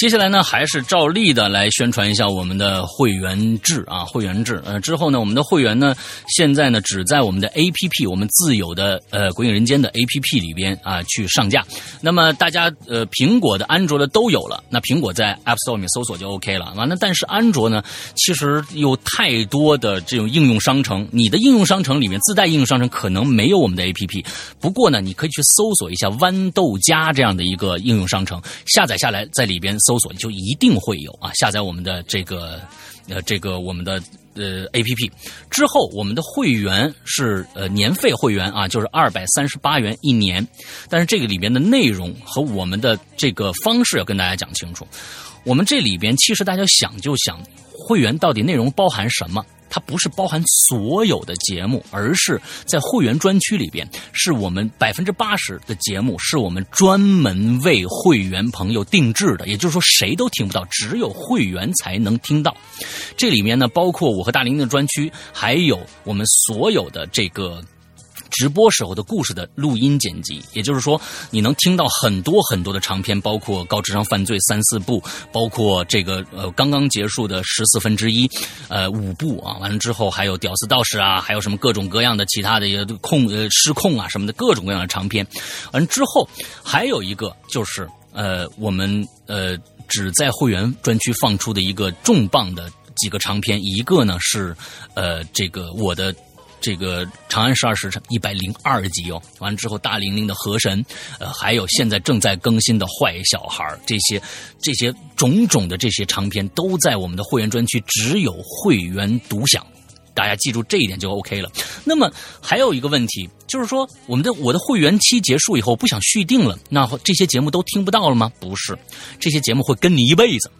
接下来呢，还是照例的来宣传一下我们的会员制啊，会员制。呃，之后呢，我们的会员呢，现在呢只在我们的 A P P，我们自有的呃《鬼影人间》的 A P P 里边啊去上架。那么大家呃，苹果的、安卓的都有了。那苹果在 App Store 里面搜索就 OK 了。完了，但是安卓呢，其实有太多的这种应用商城，你的应用商城里面自带应用商城可能没有我们的 A P P。不过呢，你可以去搜索一下豌豆荚这样的一个应用商城，下载下来，在里边搜搜索就一定会有啊。下载我们的这个呃这个我们的呃 A P P 之后，我们的会员是呃年费会员啊，就是二百三十八元一年。但是这个里边的内容和我们的这个方式要跟大家讲清楚。我们这里边其实大家想就想，会员到底内容包含什么？它不是包含所有的节目，而是在会员专区里边，是我们百分之八十的节目是我们专门为会员朋友定制的，也就是说谁都听不到，只有会员才能听到。这里面呢，包括我和大玲玲的专区，还有我们所有的这个。直播时候的故事的录音剪辑，也就是说，你能听到很多很多的长篇，包括高智商犯罪三四部，包括这个呃刚刚结束的十四分之一，呃五部啊，完了之后还有屌丝道士啊，还有什么各种各样的其他的也控呃失控啊什么的各种各样的长篇，完之后还有一个就是呃我们呃只在会员专区放出的一个重磅的几个长篇，一个呢是呃这个我的。这个《长安十二时辰》一百零二集哦，完了之后大玲玲的河神，呃，还有现在正在更新的坏小孩这些这些种种的这些长篇都在我们的会员专区，只有会员独享。大家记住这一点就 OK 了。那么还有一个问题，就是说我们的我的会员期结束以后不想续订了，那这些节目都听不到了吗？不是，这些节目会跟你一辈子。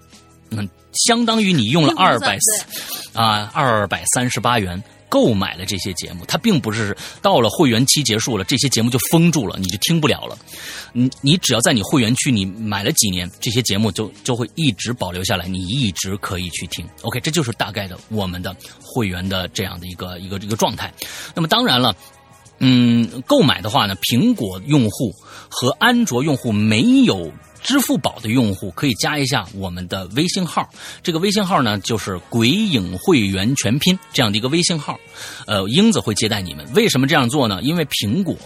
嗯，相当于你用了二百啊二百三十八元。购买了这些节目，它并不是到了会员期结束了，这些节目就封住了，你就听不了了。你你只要在你会员区你买了几年，这些节目就就会一直保留下来，你一直可以去听。OK，这就是大概的我们的会员的这样的一个一个一个状态。那么当然了，嗯，购买的话呢，苹果用户和安卓用户没有。支付宝的用户可以加一下我们的微信号，这个微信号呢就是“鬼影会员全拼”这样的一个微信号，呃，英子会接待你们。为什么这样做呢？因为苹果。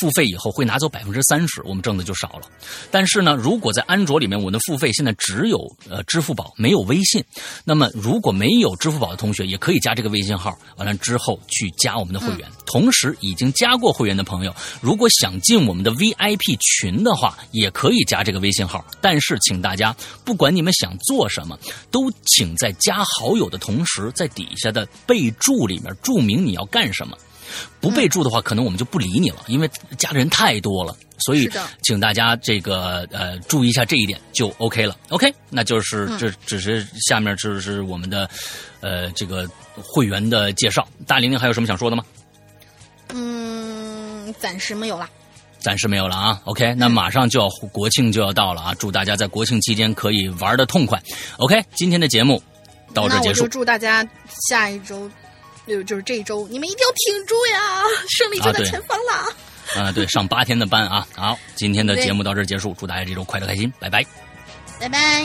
付费以后会拿走百分之三十，我们挣的就少了。但是呢，如果在安卓里面，我的付费现在只有呃支付宝，没有微信。那么如果没有支付宝的同学，也可以加这个微信号，完了之后去加我们的会员。同时，已经加过会员的朋友，如果想进我们的 VIP 群的话，也可以加这个微信号。但是，请大家不管你们想做什么，都请在加好友的同时，在底下的备注里面注明你要干什么。不备注的话，可能我们就不理你了，因为加的人太多了，所以请大家这个呃注意一下这一点就 OK 了。OK，那就是这只是下面就是我们的呃这个会员的介绍。大玲玲还有什么想说的吗？嗯，暂时没有了。暂时没有了啊。OK，那马上就要国庆就要到了啊，祝大家在国庆期间可以玩的痛快。OK，今天的节目。到这结束。祝大家下一周，就就是这一周，你们一定要挺住呀，胜利就在前方了！啊，对，上八天的班啊。好，今天的节目到这儿结束，祝大家这周快乐开心，拜拜。拜拜。